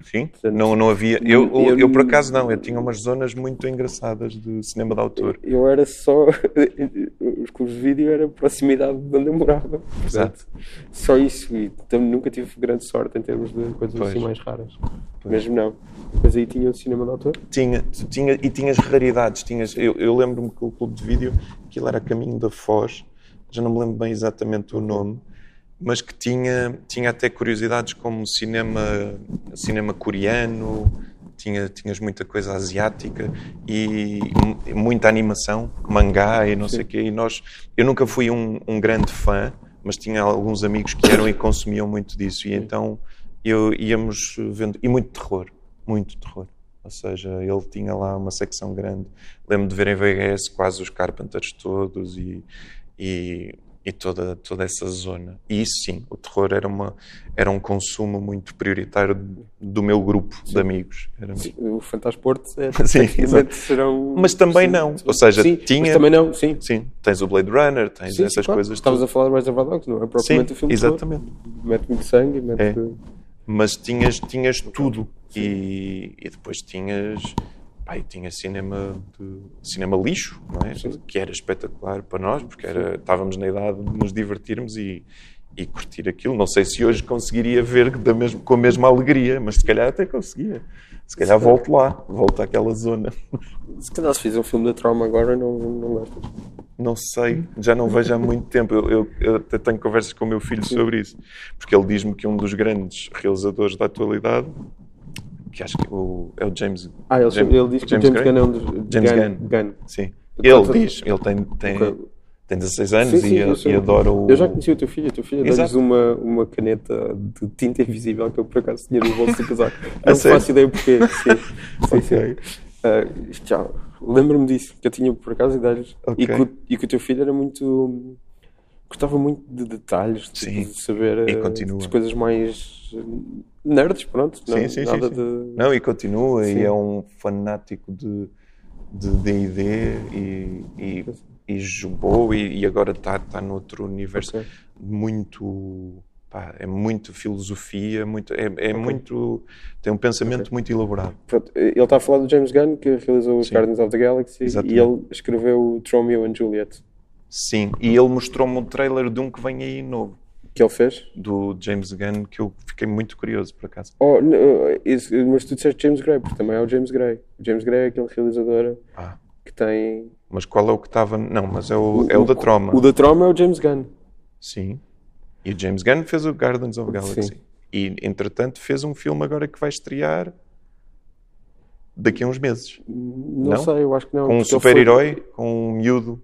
Sim, Portanto, não, não havia. Eu, eu, eu, por acaso não, eu tinha umas zonas muito engraçadas de cinema de autor. Eu era só. Os clubes de vídeo era a proximidade de onde eu morava. Exato. Só isso. E também nunca tive grande sorte em termos de coisas pois. assim mais raras. Pois. Mesmo não. Mas aí tinha o cinema de autor? Tinha, tinha e tinhas raridades. Tinhas, eu, eu lembro-me que o clube de vídeo, aquilo era Caminho da Foz, já não me lembro bem exatamente o nome mas que tinha, tinha até curiosidades como cinema, cinema coreano, tinha, tinhas muita coisa asiática e muita animação, mangá e não Sim. sei o quê. E nós, eu nunca fui um, um, grande fã, mas tinha alguns amigos que eram e consumiam muito disso. E então eu íamos vendo. E muito terror, muito terror. Ou seja, ele tinha lá uma secção grande. Lembro de ver em VHS quase os Carpenters todos e, e e toda, toda essa zona. E isso sim, o terror era, uma, era um consumo muito prioritário do meu grupo sim. de amigos. Era... Sim, o Fantasporto é, sim, serão... Mas também sim, não. Ou seja, sim, tinha... Mas também não, sim. Sim, tens o Blade Runner, tens sim, essas claro. coisas. Estavas a falar do Reservoir Dogs, não é propriamente o filme exatamente. Mete muito sangue, mete... É. Mas tinhas, tinhas tudo. E, e depois tinhas Pai, tinha cinema, de, cinema lixo, não é? que era espetacular para nós, porque era, estávamos na idade de nos divertirmos e, e curtir aquilo. Não sei se hoje conseguiria ver da mesmo, com a mesma alegria, mas se calhar até conseguia. Se calhar volto lá, volto àquela zona. Se calhar se fizer um filme de trauma agora, não, não? Não sei, já não vejo há muito tempo. Eu, eu, eu até tenho conversas com o meu filho sobre isso, porque ele diz-me que um dos grandes realizadores da atualidade que acho que o, é o James. Ah, ele, James- ele diz que James o James Gunn? É um dos. James Gunn. Gunn. Sim. Ele diz, ele tem, tem, tem 16 anos Sim, sim, e, sei. e adora o. Eu já conheci o teu filho, o teu filho dá-lhes uma, uma caneta de tinta invisível que eu por acaso tinha no bolso do casaco. Não faço ideia porquê. Sim, sim, já, lembro-me disso, que eu tinha por acaso e dar-lhes. Ok. E, que, e que o teu filho era muito. Gostava muito de detalhes, de, de saber E ah, continua. de coisas mais nerds, pronto. não, Sim, sim, nada sim. de. Não, e continua, Sim. e é um fanático de de D&D e, e, e jogou e, e agora está tá noutro universo Ok. muito pá, é muito filosofia muito, é, é muito tem um pensamento muito elaborado ele está a falar do James Gunn, que realizou os. Guardians of the Galaxy Exatamente. e ele escreveu o Romeo and Juliet, sim, e ele mostrou-me um trailer de um que vem aí novo que ele fez. do James Gunn que eu fiquei muito curioso por acaso Oh, n- uh, isso- mas tu disseste James Gray, porque também é o James Gray. O James Gray é aquele realizador Ah, que tem. mas qual é o que estava não, mas é o, é o da Troma O da Troma é o James Gunn. Sim. E o James Gunn fez o Guardians of Galaxy. Sim. E, entretanto, fez um filme agora que vai estrear daqui a uns meses. Não, Não? sei, eu acho que não. Com um super-herói, com um miúdo.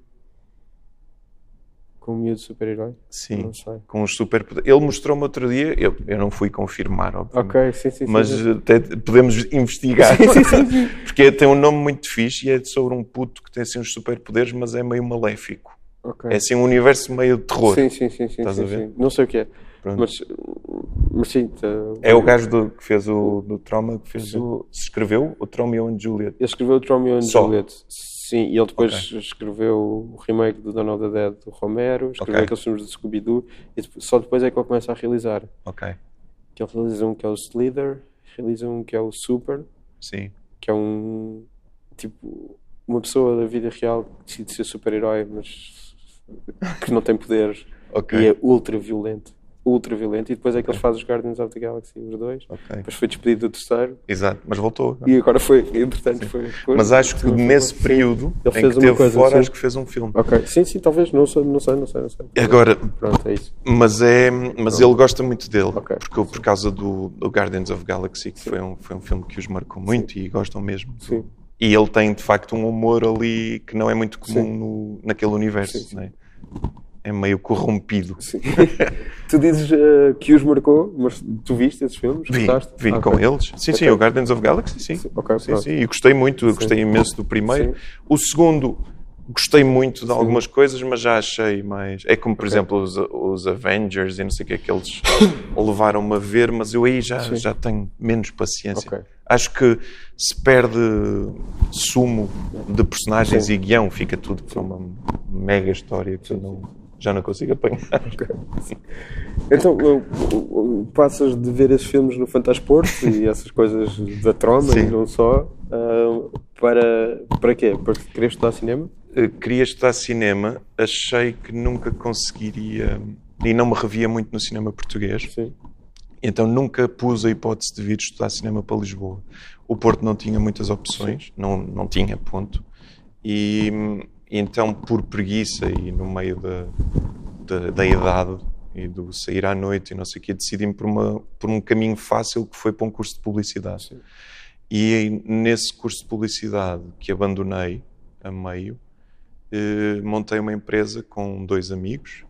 Com um miúdo super-herói? Sim. Não sei. Com os super Ele mostrou-me outro dia, eu, eu não fui confirmar. Ok, sim, sim. sim, Mas sim. até podemos investigar. Porque tem um nome muito fixe e é sobre um puto que tem assim uns superpoderes, mas é meio maléfico. Ok. É assim um universo meio de terror. Sim, sim, sim. sim, Estás sim, a ver? sim. Não sei o que é. Pronto. Mas, mas sim. tá- É o gajo do- que fez o do Trauma, que fez Sim. o. se escreveu o Romeo and Juliet. Ele escreveu o Romeo and Só? Juliet. Sim, e ele depois escreveu o remake do of the Dead do Romero, escreveu Ok. aqueles filmes do Scooby-Doo, e só depois é que ele começa a realizar. Ok. Que ele realiza um que é o Slither, realiza um que é o Super, Sim. que é um tipo uma pessoa da vida real que decide ser super-herói, mas que não tem poderes Ok. e é ultra violento. Ultra violento, e depois é que eles fazem os Guardians of the Galaxy, os dois. Ok. Depois foi despedido do terceiro Exato, mas voltou. e agora foi, entretanto, foi. foi- Mas acho que foi- nesse período Ele em fez que uma teve coisa, fora, sim. acho que fez um filme. Ok, sim, sim, talvez, não sei, não sei, não sei. Não sei. Agora, Pronto, é isso. mas é, mas ele gosta muito dele, Ok. porque por causa do, do Guardians of the Galaxy, que foi um, foi um filme que os marcou muito e gostam mesmo. Sim. E ele tem de facto um humor ali que não é muito comum Sim. no, naquele universo. Sim, sim. não É? é meio corrompido. Sim. tu dizes eh, que os marcou, mas tu viste esses filmes? Vim, Gostaste? vim Ah, com ok. eles. Sim, sim, Ok. o Guardians of Galaxy, sim. Sim, ok, sim, sim. E gostei muito, gostei imenso do primeiro. Sim. O segundo, gostei muito de algumas coisas, mas já achei mais. É como, por exemplo, os, os Avengers e não sei o que é que eles levaram-me a ver, mas eu aí já, já tenho menos paciência. Ok. Acho que se perde sumo de personagens Sim. e guião, fica tudo para uma mega história que eu não, já não consigo apanhar. Então, uh, uh, passas de ver esses filmes no Fantasporto e essas coisas da troma Sim. e não só, uh, para, para quê? Para querer estudar cinema? Eh, queria estudar cinema, achei que nunca conseguiria e não me revia muito no cinema português, Sim. então nunca pus a hipótese de vir estudar cinema para Lisboa. O Porto não tinha muitas opções, não, não tinha, ponto. E, e então, por preguiça e no meio da, da, da idade e do sair à noite e não sei o quê, decidi-me por, uma, por um caminho fácil que foi para um curso de publicidade. Sim. E nesse curso de publicidade que abandonei a meio, eh, montei uma empresa com dois amigos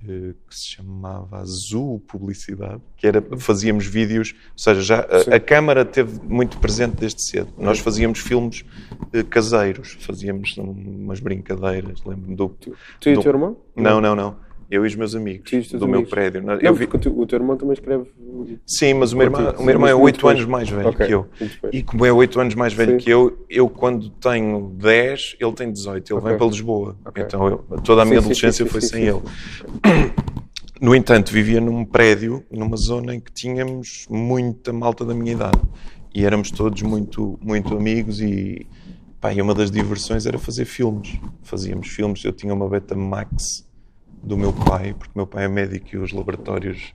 que se chamava Azul Publicidade, que era fazíamos vídeos, ou seja, já a, a câmara teve muito presente desde cedo. Nós fazíamos filmes eh, caseiros, fazíamos umas brincadeiras, lembro-me do Tu e o do- teu irmão? Não, não, não. Eu e os meus amigos os do meu amigos? prédio. Não, Eu vi- porque o teu, irmão também escreve. Sim, mas o meu irmão, o meu irmão é Muito 8 depois. anos mais velho Ok, que eu. E como é 8 anos mais velho Sim. que eu, eu quando tenho 10, ele tem 18. Ele Ok. vem para Lisboa. Ok. Então eu- toda a minha Sim, adolescência sim, foi sim, sem ele. No entanto, vivia num prédio, numa zona em que tínhamos muita malta da minha idade. E éramos todos muito, muito amigos e, pá, e uma das diversões era fazer filmes. Fazíamos filmes. Eu tinha uma Betamax do meu pai, porque meu pai é médico e os laboratórios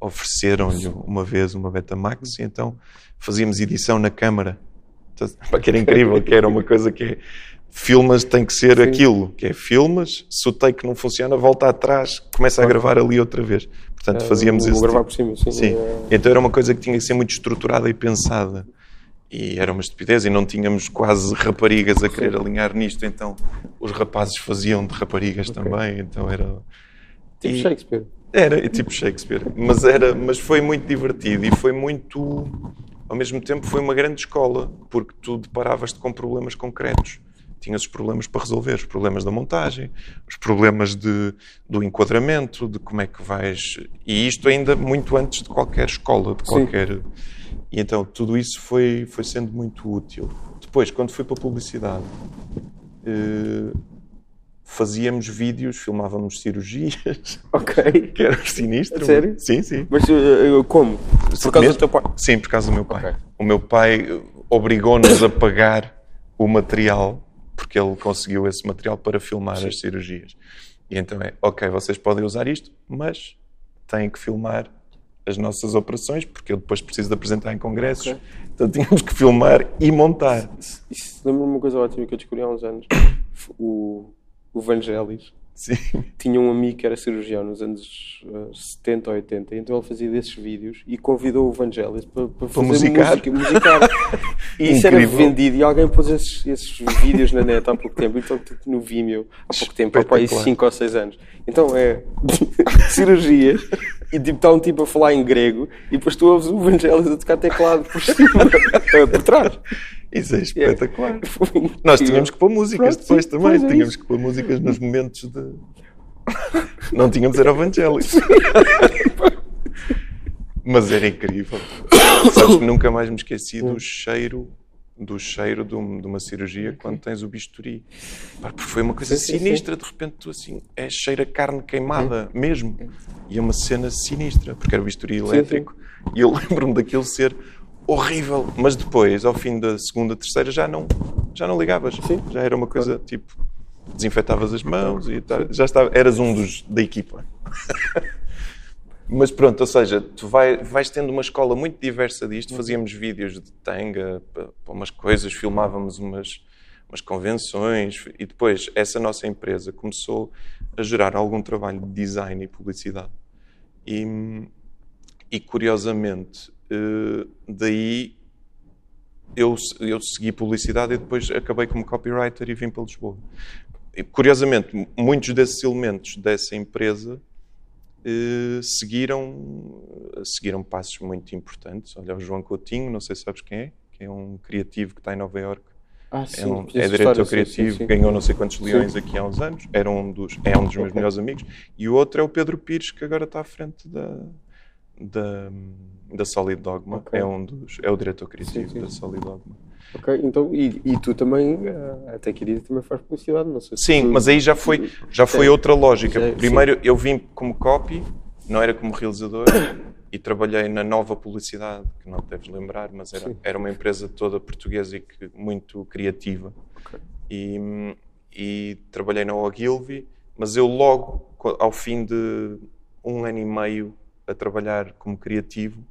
ofereceram-lhe uma vez uma Betamax e então fazíamos edição na câmara. Então, pá, que era incrível, que era uma coisa que é filmas tem que ser Sim. aquilo, que é filmas, se o take não funciona, volta atrás, começa a gravar ali outra vez. Portanto, é, fazíamos isso. gravar tipo. por cima, sim. sim. É... Então era uma coisa que tinha que ser muito estruturada e pensada. E era uma estupidez e não tínhamos quase raparigas a querer alinhar nisto, então os rapazes faziam de raparigas okay. também, então era... Tipo e... Shakespeare. Era, tipo Shakespeare. Mas, era, mas foi muito divertido e foi muito... Ao mesmo tempo foi uma grande escola, porque tu deparavas-te com problemas concretos tinhas os problemas para resolver, os problemas da montagem, os problemas de, do enquadramento, de como é que vais. E isto ainda muito antes de qualquer escola, de qualquer. Sim. E então tudo isso foi, foi sendo muito útil. Depois, quando fui para a publicidade, eh, fazíamos vídeos, filmávamos cirurgias. Ok. Que era sinistro. sério? Sim, sim. Mas uh, como? Por causa do teu pai? Sim, por causa do meu pai. Okay. O meu pai obrigou-nos a pagar o material porque ele conseguiu esse material para filmar Sim. as cirurgias. E então é, ok, vocês podem usar isto, mas têm que filmar as nossas operações, porque eu depois preciso de apresentar em congressos. Okay. Então tínhamos que filmar e montar. Isso lembra-me uma coisa ótima que eu descobri há uns anos. O, o Vangelis Sim. tinha um amigo que era cirurgião nos anos uh, 70 ou 80, então ele fazia desses vídeos e convidou o Vangelis para, para fazer musicar. música. musicar. e isso era vendido e alguém pôs esses, esses vídeos na net há pouco tempo, então tipo, no Vimeo, há pouco tempo, há para 5 ou 6 anos. Então é cirurgias e tipo, está um tipo a falar em grego e depois tu ouves o Vangelis a tocar teclado por cima, por trás. Isso é espetacular. É. Nós tínhamos que pôr músicas Pronto, depois sim, também. É tínhamos que pôr músicas nos momentos de. Não tínhamos era Evangelis. Mas era incrível. Sabes que nunca mais me esqueci do cheiro do cheiro de, uma cirurgia quando tens o bisturi. Porque foi uma coisa sim, sinistra, sim. de repente tu assim, é cheira carne queimada mesmo. E é uma cena sinistra, porque era o bisturi elétrico. E eu lembro-me daquilo ser horrível. Mas depois, ao fim da segunda, terceira, já não, já não ligavas. Sim. Já era uma coisa tipo, desinfetavas as mãos e tal. já estava, eras um dos da equipa. Mas pronto, ou seja, tu vai, vais tendo uma escola muito diversa disto. Fazíamos vídeos de tanga para, para umas coisas, filmávamos umas, umas convenções e depois essa nossa empresa começou a gerar algum trabalho de design e publicidade. E, e curiosamente, uh, daí eu, eu segui publicidade e depois acabei como copywriter e vim para Lisboa. E, curiosamente, muitos desses elementos dessa empresa uh, seguiram, seguiram passos muito importantes. Olha, o João Coutinho, não sei se sabes quem é, que é um criativo que está em Nova Iorque. Ah, sim, é, um, é diretor criativo, sim, sim. ganhou não sei quantos leões aqui há uns anos, era um dos, é um dos meus melhores amigos. E o outro é o Pedro Pires, que agora está à frente da, da, da Solid Dogma. Okay. É, um dos, é o diretor criativo da Solid Dogma. Ok, então, e, e tu também, eh, até querida, também faz publicidade, não sei Sim, tu... mas aí já foi, já foi outra lógica. É, Primeiro eu vim como copy, não era como realizador, e trabalhei na nova publicidade, que não deves lembrar, mas era, era uma empresa toda portuguesa e que, muito criativa. Okay. E, e trabalhei na Ogilvy, mas eu logo, ao fim de um ano e meio a trabalhar como criativo,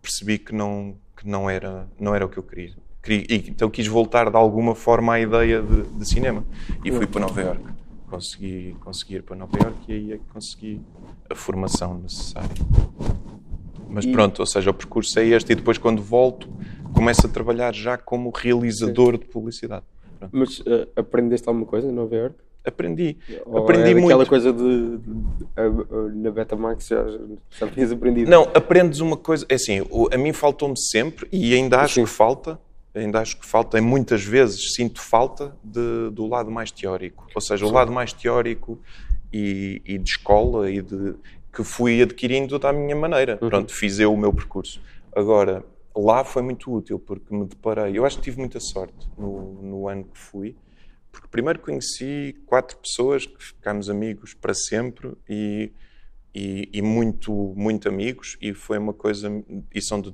percebi que não, que não, era, não era o que eu queria. Então quis voltar de alguma forma à ideia de, de cinema. E fui para Nova York. Consegui, consegui ir para Nova York e aí é que consegui a formação necessária. Mas e... pronto, ou seja, o percurso é este e depois quando volto começo a trabalhar já como realizador Sim. de publicidade. Pronto. Mas uh, aprendeste alguma coisa em Nova York? Aprendi. Ou aprendi é muito. aquela coisa de, de, de, na Betamax já, já tinhas aprendido? Não, aprendes uma coisa. É assim, a mim faltou-me sempre e ainda acho Sim. que falta. Ainda acho que falta, e muitas vezes sinto falta de, do lado mais teórico. Ou seja, Sim. o lado mais teórico e, e, de escola e de que fui adquirindo da minha maneira. Uhum. Pronto, fiz eu o meu percurso. Agora, lá foi muito útil porque me deparei. Eu acho que tive muita sorte no, no ano que fui porque primeiro conheci quatro pessoas que ficámos amigos para sempre e, e, e, muito, muito amigos, e foi uma coisa. E são de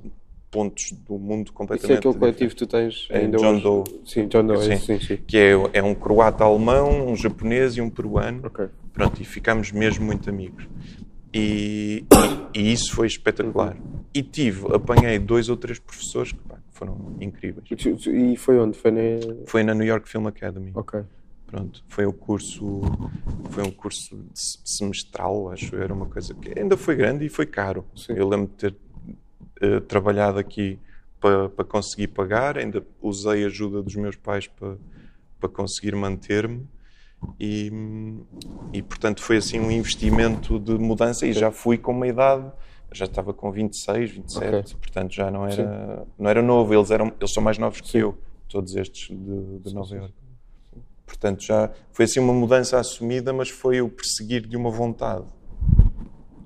pontos do mundo completamente. Isso é aquele coletivo que tu tens é ainda John hoje. Doe. Sim, John Doe, sim, sim, sim. Que é, é um croata alemão, um japonês e um peruano. Okay. Pronto, e ficámos mesmo muito amigos. E, e, e isso foi espetacular. E tive, apanhei dois ou três professores que pá, foram incríveis. E foi onde? Foi na... Foi na New York Film Academy. Ok. Pronto, foi o curso, foi um curso semestral, acho era uma coisa que ainda foi grande e foi caro. Sim. Eu lembro de ter uh, trabalhado aqui para, para conseguir pagar, ainda usei a ajuda dos meus pais para, para conseguir manter-me. E, e portanto foi assim um investimento de mudança. E já fui com uma idade já estava com 26, 27, Ok. portanto já não era, não era novo, eles, eram, eles são mais novos que eu, todos estes de, de Nova Iorque. Portanto já foi assim uma mudança assumida, mas foi o perseguir de uma vontade.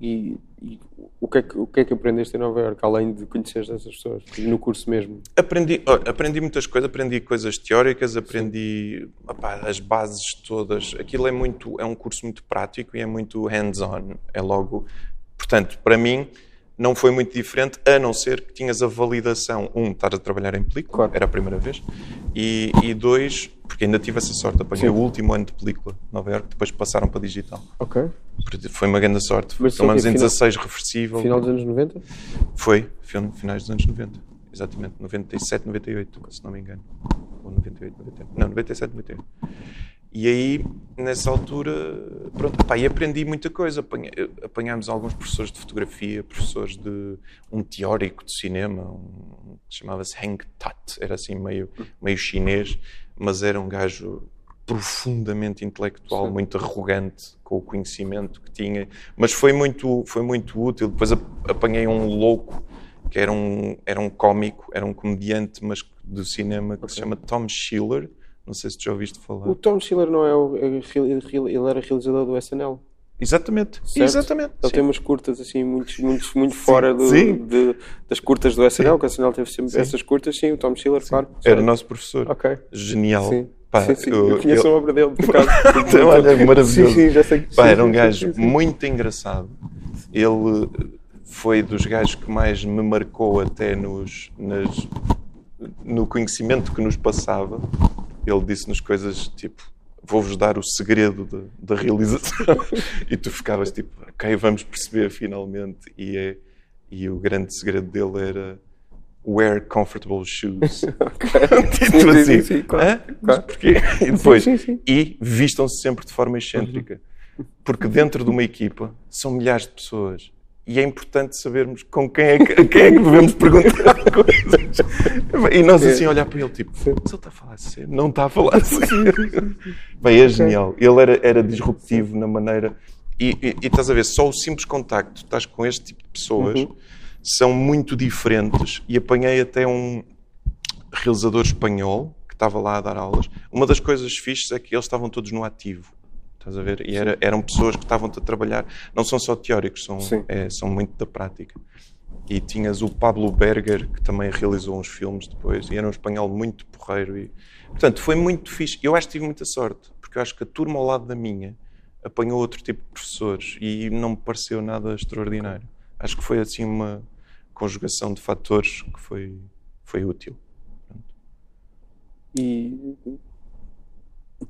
E, e o, que é que, o que é que aprendeste em Nova Iorque, além de conhecer essas pessoas? No curso mesmo? Aprendi, olha, aprendi muitas coisas, aprendi coisas teóricas, aprendi opá, as bases todas. Aquilo é muito, é um curso muito prático e é muito hands-on. É logo, portanto, para mim não foi muito diferente, a não ser que tinhas a validação, um, estar a trabalhar em película, Claro. era a primeira vez, e, e dois, porque ainda tive essa sorte, apanhei Sim. o último ano de película, Nova Iorque, depois passaram para digital. Ok. Foi uma grande sorte. Mas Filmamos em que final- 16 reversível. Final dos anos 90? Foi, finais dos anos 90. Exatamente, 97, 98, se não me engano. Ou 98, 98. Não, 97, 98. E aí, nessa altura, pronto, pá, e aprendi muita coisa. Apanha- Apanhámos alguns professores de fotografia, professores de um teórico de cinema, um, chamava-se Heng Tat, era assim meio, meio chinês, mas era um gajo profundamente intelectual, Sim. muito arrogante com o conhecimento que tinha, mas foi muito, foi muito útil. Depois ap- apanhei um louco que era um, era um cómico, era um comediante, mas do cinema, que se chama Tom Schiller. Não sei se já ouviste falar. O Tom Schiller não é o. é ele era realizador do SNL. Exatamente, Certo? exatamente. Ele sim. tem umas curtas assim, muito, muito, muito fora do, sim. de- das curtas do SNL, que o SNL teve sempre Sim. essas curtas, sim, o Tom Schiller, claro. Era Sei. nosso professor. Ok. Genial. Sim. Pá, sim, sim. eu- Eu, conheço eu- a obra dele, por acaso. Então, olha, maravilhoso. Sim, sim, já sei que Pá, sim, era um sim, gajo sim, sim. muito engraçado. Ele foi dos gajos que mais me marcou até nos, nas- no conhecimento que nos passava. Ele disse-nos coisas tipo: Vou-vos dar o segredo da, realização. e tu ficavas tipo: Ok, vamos perceber finalmente. E, é, e o grande segredo dele era. Wear comfortable shoes. tipo Sim, sim, assim. sim, claro? Mas claro. porquê? E depois, sim, sim. e vistam-se sempre de forma excêntrica. Porque dentro de uma equipa são milhares de pessoas. E é importante sabermos com quem é que, quem é que devemos perguntar coisas. E nós assim olhar para ele, tipo, mas ele está a falar sério? Não está a falar sério. Bem, é genial. Ele era, era disruptivo na maneira. E, e, e estás a ver, só o simples contacto, estás com este tipo de pessoas, Uhum. são muito diferentes. E apanhei até um realizador espanhol que estava lá a dar aulas. Uma das coisas fixes é que eles estavam todos no ativo. Estás a ver? E era- eram pessoas que estavam a trabalhar, não são só teóricos, são, é, são muito da prática. E tinhas o Pablo Berger, que também realizou uns filmes depois, e era um espanhol muito porreiro. E, portanto, foi muito fixe. Eu acho que tive muita sorte, porque eu acho que a turma ao lado da minha apanhou outro tipo de professores e não me pareceu nada extraordinário. Acho que foi assim uma conjugação de fatores que foi, foi útil. E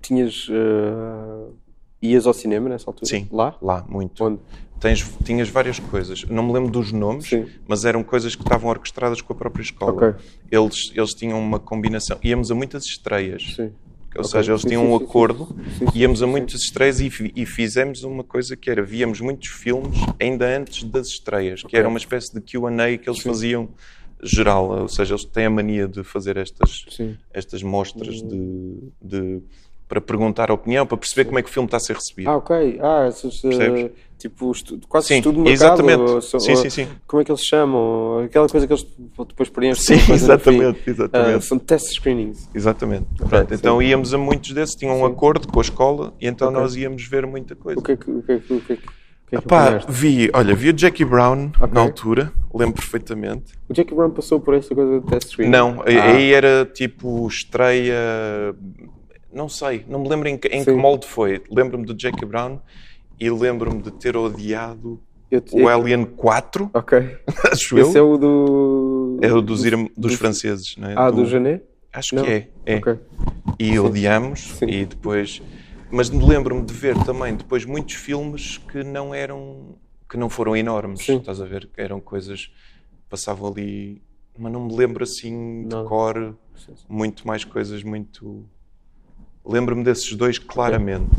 tinhas. eh, ias ao cinema nessa altura? Sim. Lá? Lá, muito. Onde? Tens, tinhas várias coisas. Não me lembro dos nomes, Sim. mas eram coisas que estavam orquestradas com a própria escola. Ok. Eles, eles tinham uma combinação. Íamos a muitas estreias. Sim. Ou Ok. seja, eles Sim, tinham sim, um sim, acordo, íamos a muitas estreias e, e fizemos uma coisa que era, víamos muitos filmes ainda antes das estreias, que Ok. era uma espécie de Q&A que eles faziam geral, ou seja, eles têm a mania de fazer estas, estas mostras de, de- para perguntar a opinião, para perceber como é que o filme está a ser recebido. Ah, ok. Ah, essas, Percebes? tipo, estu- quase sim, estudo de mercado. exatamente. ou- ou- sim, sim, sim. Como é que eles chamam? Aquela coisa que eles depois preenchem. Sim, exatamente, fim. exatamente. Ah, são test screenings. Exatamente. Pronto, sim. então íamos a muitos desses, tinham um Sim. acordo com a escola e então Ok. nós íamos ver muita coisa. O que é que. O que é que, o que, é que, é que Pá, apanhaste? vi, olha, vi o Jackie Brown Ok. na altura, lembro perfeitamente. O Jackie Brown passou por essa coisa de test screening? Não, Ah, aí era tipo estreia. Não sei, não me lembro em que, em que Sim. molde foi. Lembro-me do Jackie Brown e lembro-me de ter odiado eu te- o Alien 4, Ok. acho eu. Esse é o do. É o dos, irm- dos do- franceses, não é? Ah, do Janet? Acho Não. que é. é. Ok. E odiamos Sim. e depois. Mas lembro-me de ver também depois muitos filmes que não eram. que não foram enormes. Sim. Estás a ver? Eram coisas. passavam ali mas não me lembro assim de Nada. cor Sim, sim. muito mais coisas muito. Lembro-me desses dois claramente.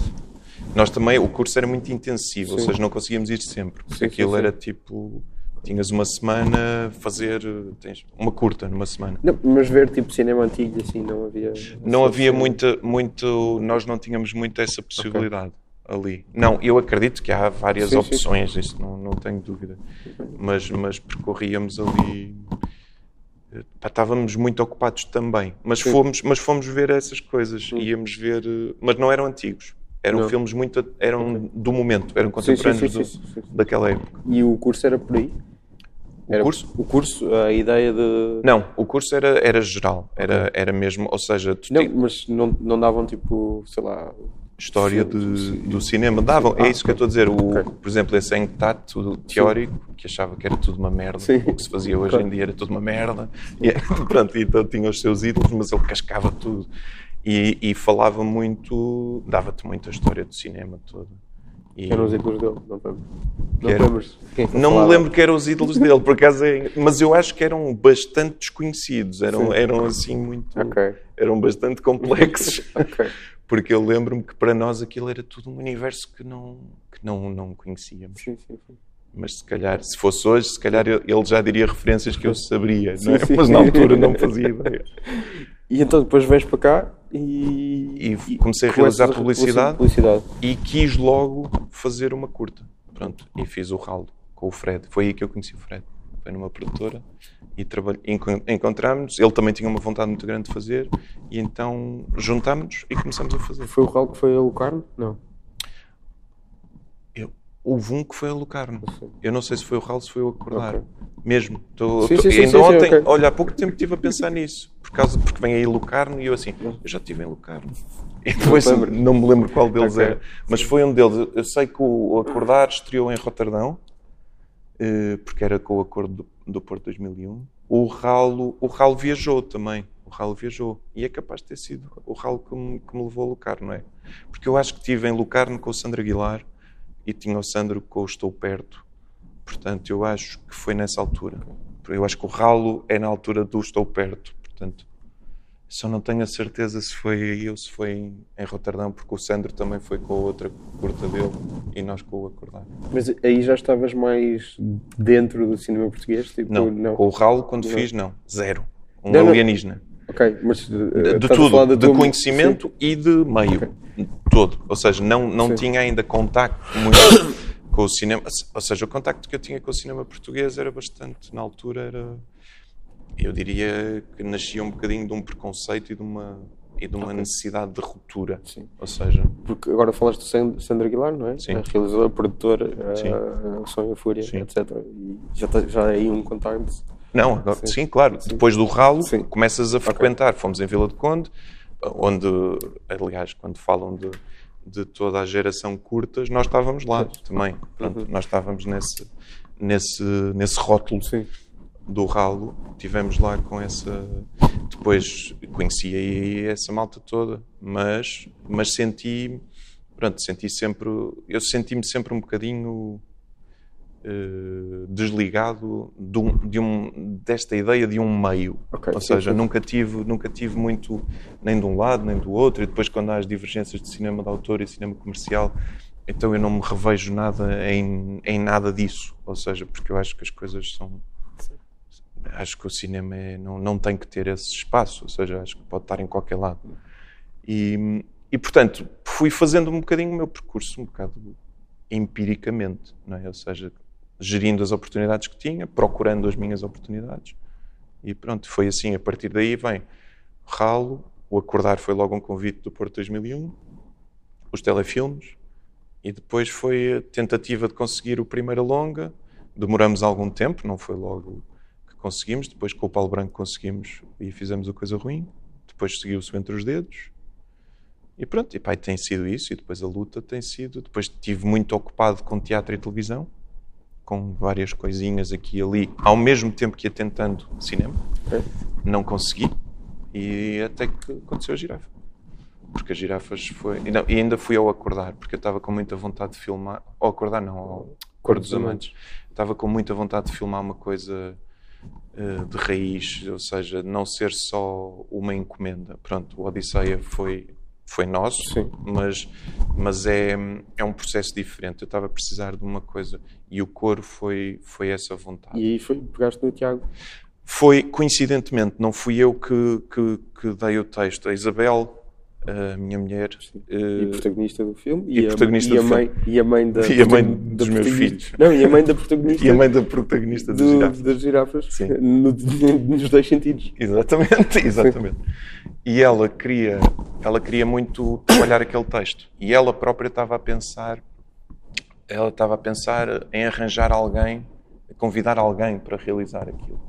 Nós também, o curso era muito intensivo, ou Sim. seja, não conseguíamos ir sempre, porque Sim, aquilo sim. era tipo. Tinhas uma semana fazer. Tens uma curta numa semana. Não, mas ver tipo cinema antigo assim não havia. Não havia muita, muito. Nós não tínhamos muito essa possibilidade ali. Não, eu acredito que há várias Sim, sim, sim. opções, isso não, não tenho dúvida. Mas, mas percorríamos ali. Pá, estávamos muito ocupados também, mas Sim. fomos, mas fomos ver essas coisas, íamos ver, mas não eram antigos, eram Não. filmes muito, eram do momento, eram contemporâneos sim, do- daquela época. E o curso era por aí? O Era- curso? O curso, a ideia de. Não, o curso era, era geral, era, era mesmo, ou seja, Não, ti- mas não, não davam tipo, sei lá. História de- do cinema davam. Ah, é isso que eu estou a dizer. O, ok. Por exemplo, esse Engtat, o teórico, que achava que era tudo uma merda. Sim. O que se fazia hoje Claro. em dia era tudo uma merda. E, pronto, então tinha os seus ídolos, mas ele cascava tudo. E, e falava muito, dava-te muita história do cinema todo. E- Eram os ídolos dele, não lembro. Não era-? Quem é não me lembro que eram os ídolos dele, por acaso é, mas eu acho que eram bastante desconhecidos, eram, Sim. eram assim muito, Ok. eram bastante complexos. Ok. Porque eu lembro-me que para nós aquilo era tudo um universo que não, que não, não conhecíamos. Sim, sim, sim. Mas se calhar, se fosse hoje, se calhar ele já diria referências que eu saberia, não é? mas na altura não fazia ideia. E então depois vens para cá e. E comecei a realizar publicidade. publicidade. E quis logo fazer uma curta. Pronto, e fiz o ralo com o Fred. Foi aí que eu conheci o Fred. Foi numa produtora e encontramos-nos. Ele também tinha uma vontade muito grande de fazer e então juntámos-nos e começamos a fazer. Foi o ralo que foi a Lucarno? Não. Eu, houve um que foi a Lucarno. Eu não sei se foi o ralo, se foi o acordar. Ok. Mesmo. Tô, Sim, tô- sim, sim, ainda ontem, ok. olha, há pouco tempo estive a pensar nisso. Por causa, porque vem aí Lucarno e eu assim, eu já estive em Lucarno. E depois lembro. não me lembro qual deles Ok. era. Mas foi um deles. Eu sei que o Acordar estreou em Roterdão, eh, porque era com o acordo do, Porto 2001. O Ralo, o Ralo viajou também. O Ralo viajou. E é capaz de ter sido o Ralo que me, que me levou a Lucarno, não é? Porque eu acho que estive em Lucarno com o Sandro Aguilar e tinha o Sandro com o Estou Perto. Portanto, eu acho que foi nessa altura. Eu acho que o Ralo é na altura do Estou Perto. Portanto, só não tenho a certeza se foi aí ou se foi em, em Roterdão, porque o Sandro também foi com a outra curta dele e nós com o Acordar. Mas aí já estavas mais dentro do cinema português? Tipo, Não, com o Ralo, quando Não. fiz, não. Zero. Um Não, não. alienígena. Ok, mas. De, uh, de falar tudo. De tua- conhecimento e de meio. Todo. Ou seja, não, não Sim. tinha ainda contacto muito com o cinema. Ou seja, o contacto que eu tinha com o cinema português era bastante, na altura, era. Eu diria que nascia um bocadinho de um preconceito e de uma, e de uma Ok. necessidade de ruptura. Sim. Ou seja, Porque agora falaste do Sand- Sandro Aguilar, não é? Sim. É realizador, produtor, Sim. uh, o Sonho e a Fúria, Sim. etc. E já, tá- já é aí um contacto. Não, agora- Sim. sim. claro. Depois do ralo, Sim. começas a frequentar. Fomos em Vila de Conde, onde, aliás, quando falam de, de toda a geração curtas, nós estávamos lá também. Pronto, Uhum. Nós estávamos nesse, nesse, nesse rótulo Sim. Do ralo. Tivemos lá com essa. Depois conheci aí essa malta toda, mas, mas senti. Pronto, senti sempre. Eu senti-me sempre um bocadinho eh, desligado de, um, de um- desta ideia de um meio. Ok, Ou sim, seja, sim. nunca tive, nunca tive muito nem de um lado nem do outro. E depois, quando há as divergências de cinema de autor e cinema comercial, então eu não me revejo nada em, em nada disso. Ou seja, porque eu acho que as coisas são. Acho que o cinema é- não, não tem que ter esse espaço, ou seja, acho que pode estar em qualquer lado. E, e portanto, fui fazendo um bocadinho o meu percurso, um bocado empiricamente, não é? ou seja, gerindo as oportunidades que tinha, procurando as minhas oportunidades. E pronto, foi assim. A partir daí vem Ralo, o Acordar foi logo um convite do Porto 2001, os telefilmes, e depois foi a tentativa de conseguir o primeiro longa. Demoramos algum tempo, não foi logo conseguimos. Depois com o Paulo Branco conseguimos e fizemos a coisa ruim. Depois seguiu-se entre os dedos. E pronto, e pai, tem sido isso. E depois a luta tem sido. Depois estive muito ocupado com teatro e televisão, com várias coisinhas aqui e ali, ao mesmo tempo que ia tentando cinema. Não consegui. E até que aconteceu a girafa. Porque as girafas foi. E, não, e ainda fui ao acordar, porque eu estava com muita vontade de filmar. Ao acordar, não, ao Cor dos Amantes. Estava com muita vontade de filmar uma coisa de raiz, ou seja, não ser só uma encomenda. Pronto, o Odisseia foi foi nosso, Sim. mas, mas é, é um processo diferente. Eu estava a precisar de uma coisa e o coro foi, foi essa vontade. E aí foi, pegaste no Tiago? Foi, coincidentemente, não fui eu que, que, que dei o texto. A Isabel, a minha mulher. E eh, protagonista do filme. e a, protagonista e a mãe, E a mãe da, E a mãe dos meus filhos. Não, e a mãe da protagonista e a mãe da protagonista do- girafas. das girafas. Sim. No- nos dois sentidos. Exatamente, exatamente. E ela queria, ela queria muito trabalhar aquele texto. E ela própria estava a pensar, ela estava a pensar em arranjar alguém, convidar alguém para realizar aquilo.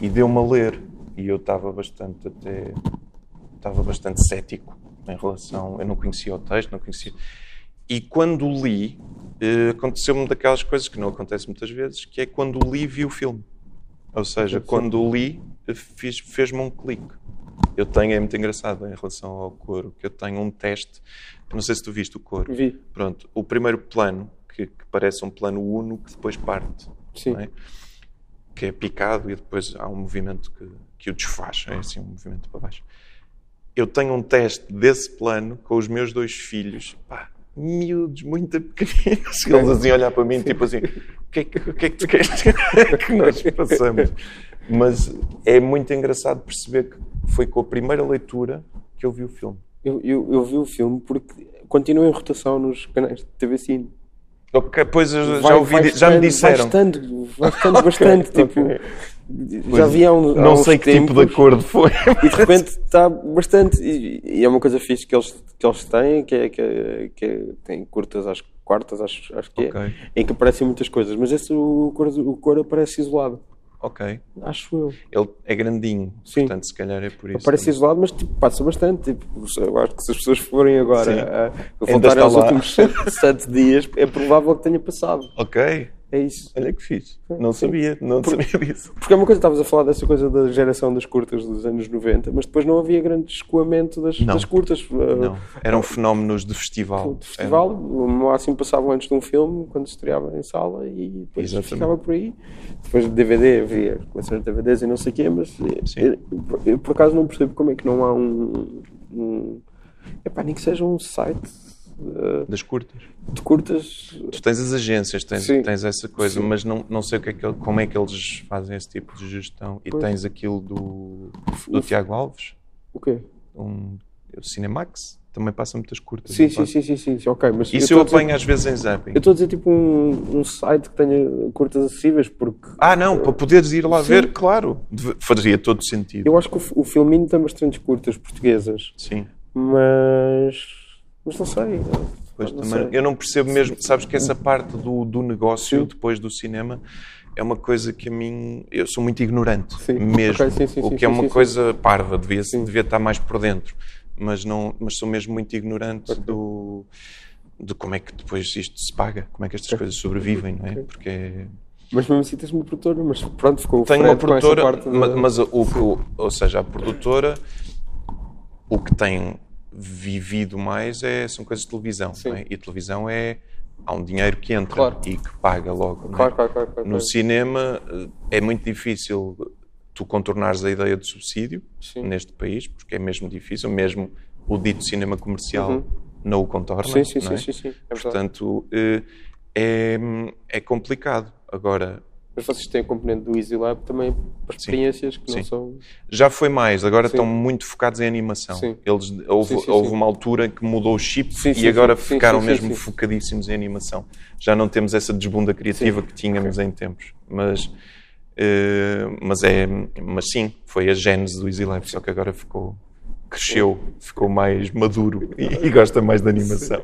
E deu-me a ler. E eu estava bastante até, estava bastante cético em relação, eu não conhecia o texto, não conhecia. E quando li, eh, aconteceu-me daquelas coisas que não acontecem muitas vezes, que é quando li vi o filme. Ou seja, quando li, fiz- fez-me um clique. Eu tenho, é muito engraçado em relação ao coro, que eu tenho um teste, não sei se tu viste o coro. Vi. Pronto, o primeiro plano, que, que parece um plano uno, que depois parte, Sim. é? que é picado e depois há um movimento que, que o desfaz, é assim um movimento para baixo. Eu tenho um teste desse plano com os meus dois filhos, pá, miúdos, muito pequeninos, eles assim olhar para mim, tipo assim, o que é que, o que, é que tu queres que nós passamos? Mas é muito engraçado perceber que foi com a primeira leitura que eu vi o filme. Eu, eu, eu vi o filme porque continua em rotação nos canais de TV Cine. Ok, pois eu já, Vai- ouvi, já me estando- disseram. Vai estando, vai estando bastante. Tipo. Já vi há, um, há Não uns sei que tipo de tempos acordo foi. E de repente está bastante. E, e é uma coisa fixe que eles, que eles têm, que é que, é, que é, tem curtas às quartas, acho, acho que é, Ok. em que aparecem muitas coisas. Mas esse o cor, o cor aparece isolado. Ok. Acho eu. Ele é grandinho, Sim. portanto, se calhar é por isso. Aparece também. isolado, mas tipo, passa bastante. Tipo, eu acho que se as pessoas forem Sim. agora a, a voltar aos lá. últimos sete dias, é provável que tenha passado. Ok. É isso. Olha que fixe. Não Sim. sabia, não sabia disso. Porque é uma coisa, estavas a falar dessa coisa da geração das curtas dos anos 90, mas depois não havia grande escoamento das, das curtas. Uh, Não. Eram fenómenos de festival. de festival, no máximo passavam antes de um filme, quando se estreava em sala e depois Exatamente. ficava por aí. Depois de DVD, havia coleções de DVDs e não sei o quê, mas eu, eu, eu, por acaso não percebo como é que não há um. um epá, nem que seja um site uh, Das curtas. de curtas. Tu tens as agências, tens, Sim. tens essa coisa, Sim. mas não, não sei o que é que, como é que eles fazem esse tipo de gestão. E Pois. tens aquilo do, do Tiago Alves, O quê? um, o Cinemax, também passa muitas curtas. Sim, sim, sim, sim, sim, ok. Mas Isso eu, estou a dizer- apanho às vezes em zapping. Eu estou a dizer tipo um, um site que tenha curtas acessíveis, porque Ah, não, para poderes ir lá Sim. ver, claro. Fazia todo sentido. eu acho que o, o filminho tem bastantes curtas portuguesas, Sim. mas. Mas não sei. Pois não também, sei. eu não percebo mesmo, sabes que essa parte do, do negócio Sim. depois do cinema é uma coisa que a mim eu sou muito ignorante Sim. mesmo, Ok, sim, sim, o que é uma coisa parva, devia, devia estar mais por dentro, mas não, mas sou mesmo muito ignorante do de como é que depois isto se paga, como é que estas coisas sobrevivem, não é? Porque é- Mas mesmo assim tens uma produtora, mas pronto, ficou o tenho uma produtora, parte da- ma- mas o, o- ou seja, a produtora o que tem vivido mais é, são coisas de televisão, é? E televisão é há um dinheiro que entra Claro. e que paga logo. é? Claro, claro, claro. claro, No cinema eh, é muito difícil tu contornares a ideia de subsídio Sim. neste país, porque é mesmo difícil, mesmo o dito cinema comercial Uhum. não o contorna. Sim, sim, não sim, é? sim, sim. É. Portanto, eh, é, é complicado. Agora, Mas vocês têm a componente do Easy Lab também para experiências que não Sim. são. já foi mais, agora Sim. estão muito focados em animação. Sim. Eles, houve Sim, sim, houve sim. uma altura que mudou o chip Sim, e sim, agora sim. Sim, ficaram sim, mesmo sim. focadíssimos em animação. Já não temos essa desbunda criativa que tínhamos em tempos. Mas, eh, mas, é, mas sim, foi a gênese do Easy Life, só que agora ficou, cresceu, ficou mais maduro e, e gosta mais de animação.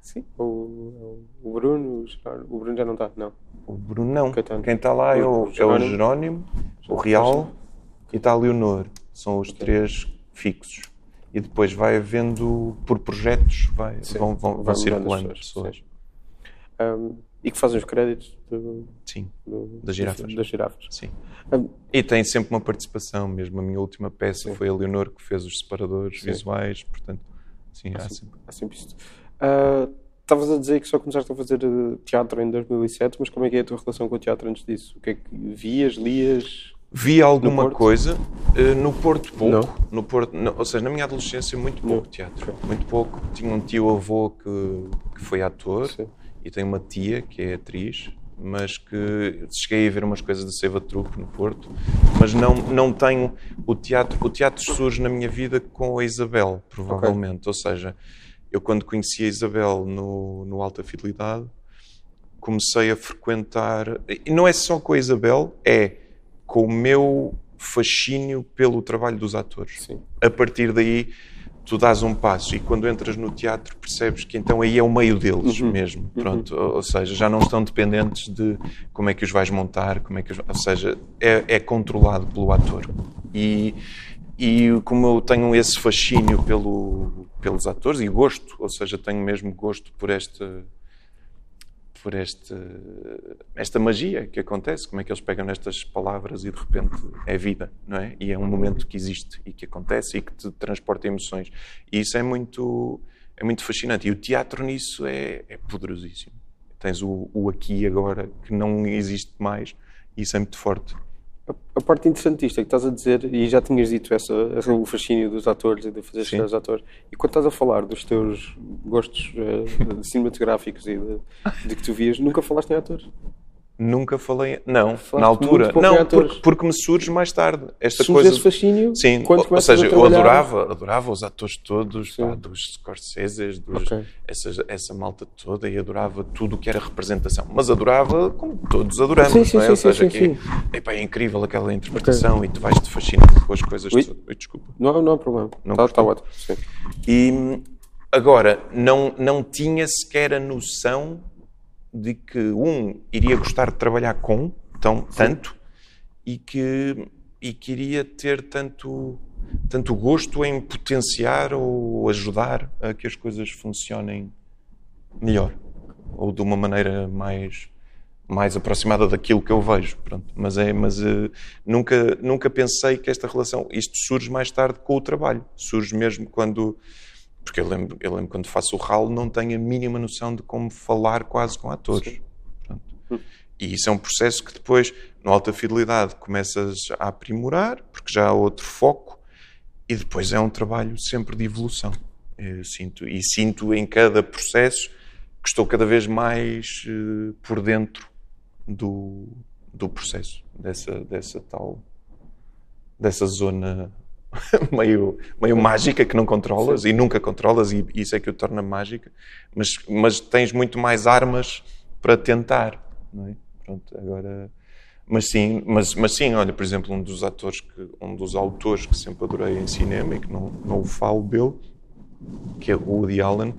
Sim. O, o Bruno, o Bruno já não está, não. O Bruno não. Caetano. Quem está lá é o, é o Jerónimo. O Real e está a Leonor. São os três fixos. E depois vai havendo, por projetos, vai, Sim. vão, vão, vão circulando as pessoas. sim. Um, e que fazem os créditos do, Sim, do- Das girafas. Das girafas. sim. Um, E tem sempre uma participação, mesmo a minha última peça Sim. foi a Leonor que fez os separadores Sim. visuais, portanto, sim, há sempre. há sempre isto. Ah, estavas a dizer que só começaste a fazer eh, teatro em 2007, mas como é que é a tua relação com o teatro antes disso? O que é que vias, lias? Vi alguma coisa uh, no Porto pouco, não. no Porto, no, ou seja, na minha adolescência muito pouco não. teatro, muito pouco. Tinha um tio avô que, que foi ator Sim. e tenho uma tia que é atriz, mas que cheguei a ver umas coisas de Seiva Truque no Porto, mas não não tenho o teatro. O teatro surge na minha vida com a Isabel, provavelmente. Okay. Ou seja, eu quando conheci a Isabel no, no Alta Fidelidade comecei a frequentar e não é só com a Isabel, é com o meu fascínio pelo trabalho dos atores. Sim. A partir daí, tu dás um passo e quando entras no teatro percebes que então aí é o meio deles uhum. mesmo. Uhum. Pronto, uhum. ou seja, já não estão dependentes de como é que os vais montar, como é que os... ou seja, é, é controlado pelo ator. E, e como eu tenho esse fascínio pelo, pelos atores e gosto, ou seja, tenho mesmo gosto por esta por este, esta magia que acontece, como é que eles pegam nestas palavras e de repente é vida, não é? E é um momento que existe e que acontece e que te transporta emoções. E isso é muito, é muito fascinante. E o teatro nisso é, é poderosíssimo. Tens o, o aqui e agora que não existe mais e isso é muito forte a parte interessante disto é que estás a dizer, e já tinhas dito essa, o fascínio dos atores e de fazer chegar aos atores, e quando estás a falar dos teus gostos uh, cinematográficos e de, de, que tu vias, nunca falaste em atores? Nunca falei. Não, Falaste na altura. Não, porque, porque, me surge mais tarde. Esta surge coisa. esse fascínio? Sim, ou, ou seja, eu adorava, adorava os atores todos, pá, dos Scorseses, dos, okay. essa, essa malta toda, e adorava tudo o que era representação. Mas adorava como todos adoramos, sim, sim, não é? Sim, ou seja, que sim. é incrível aquela interpretação okay. e tu vais te fascinando com as coisas. Ui. Ui, desculpa. Não, não há problema. Está tá ótimo. E agora, não, não tinha sequer a noção de que um iria gostar de trabalhar com tão, tanto e que, e queria ter tanto, tanto gosto em potenciar ou ajudar a que as coisas funcionem melhor ou de uma maneira mais mais aproximada daquilo que eu vejo pronto. Mas é mas uh, nunca nunca pensei que esta relação isto surge mais tarde com o trabalho. Surge mesmo quando porque eu lembro, eu lembro quando faço o ralo, não tenho a mínima noção de como falar quase com atores. E isso é um processo que depois, no alta fidelidade, começas a aprimorar, porque já há outro foco, e depois é um trabalho sempre de evolução. Eu sinto, e sinto em cada processo que estou cada vez mais uh, por dentro do, do processo, dessa, dessa tal, dessa zona meio, meio mágica que não controlas Sim. e nunca controlas, e isso é que o torna mágica, mas, mas tens muito mais armas para tentar. Não é? Pronto, agora. Mas sim, mas, mas sim, olha, por exemplo, um dos atores, que, um dos autores que sempre adorei em cinema e que não, não falo dele, que é o Woody Allen,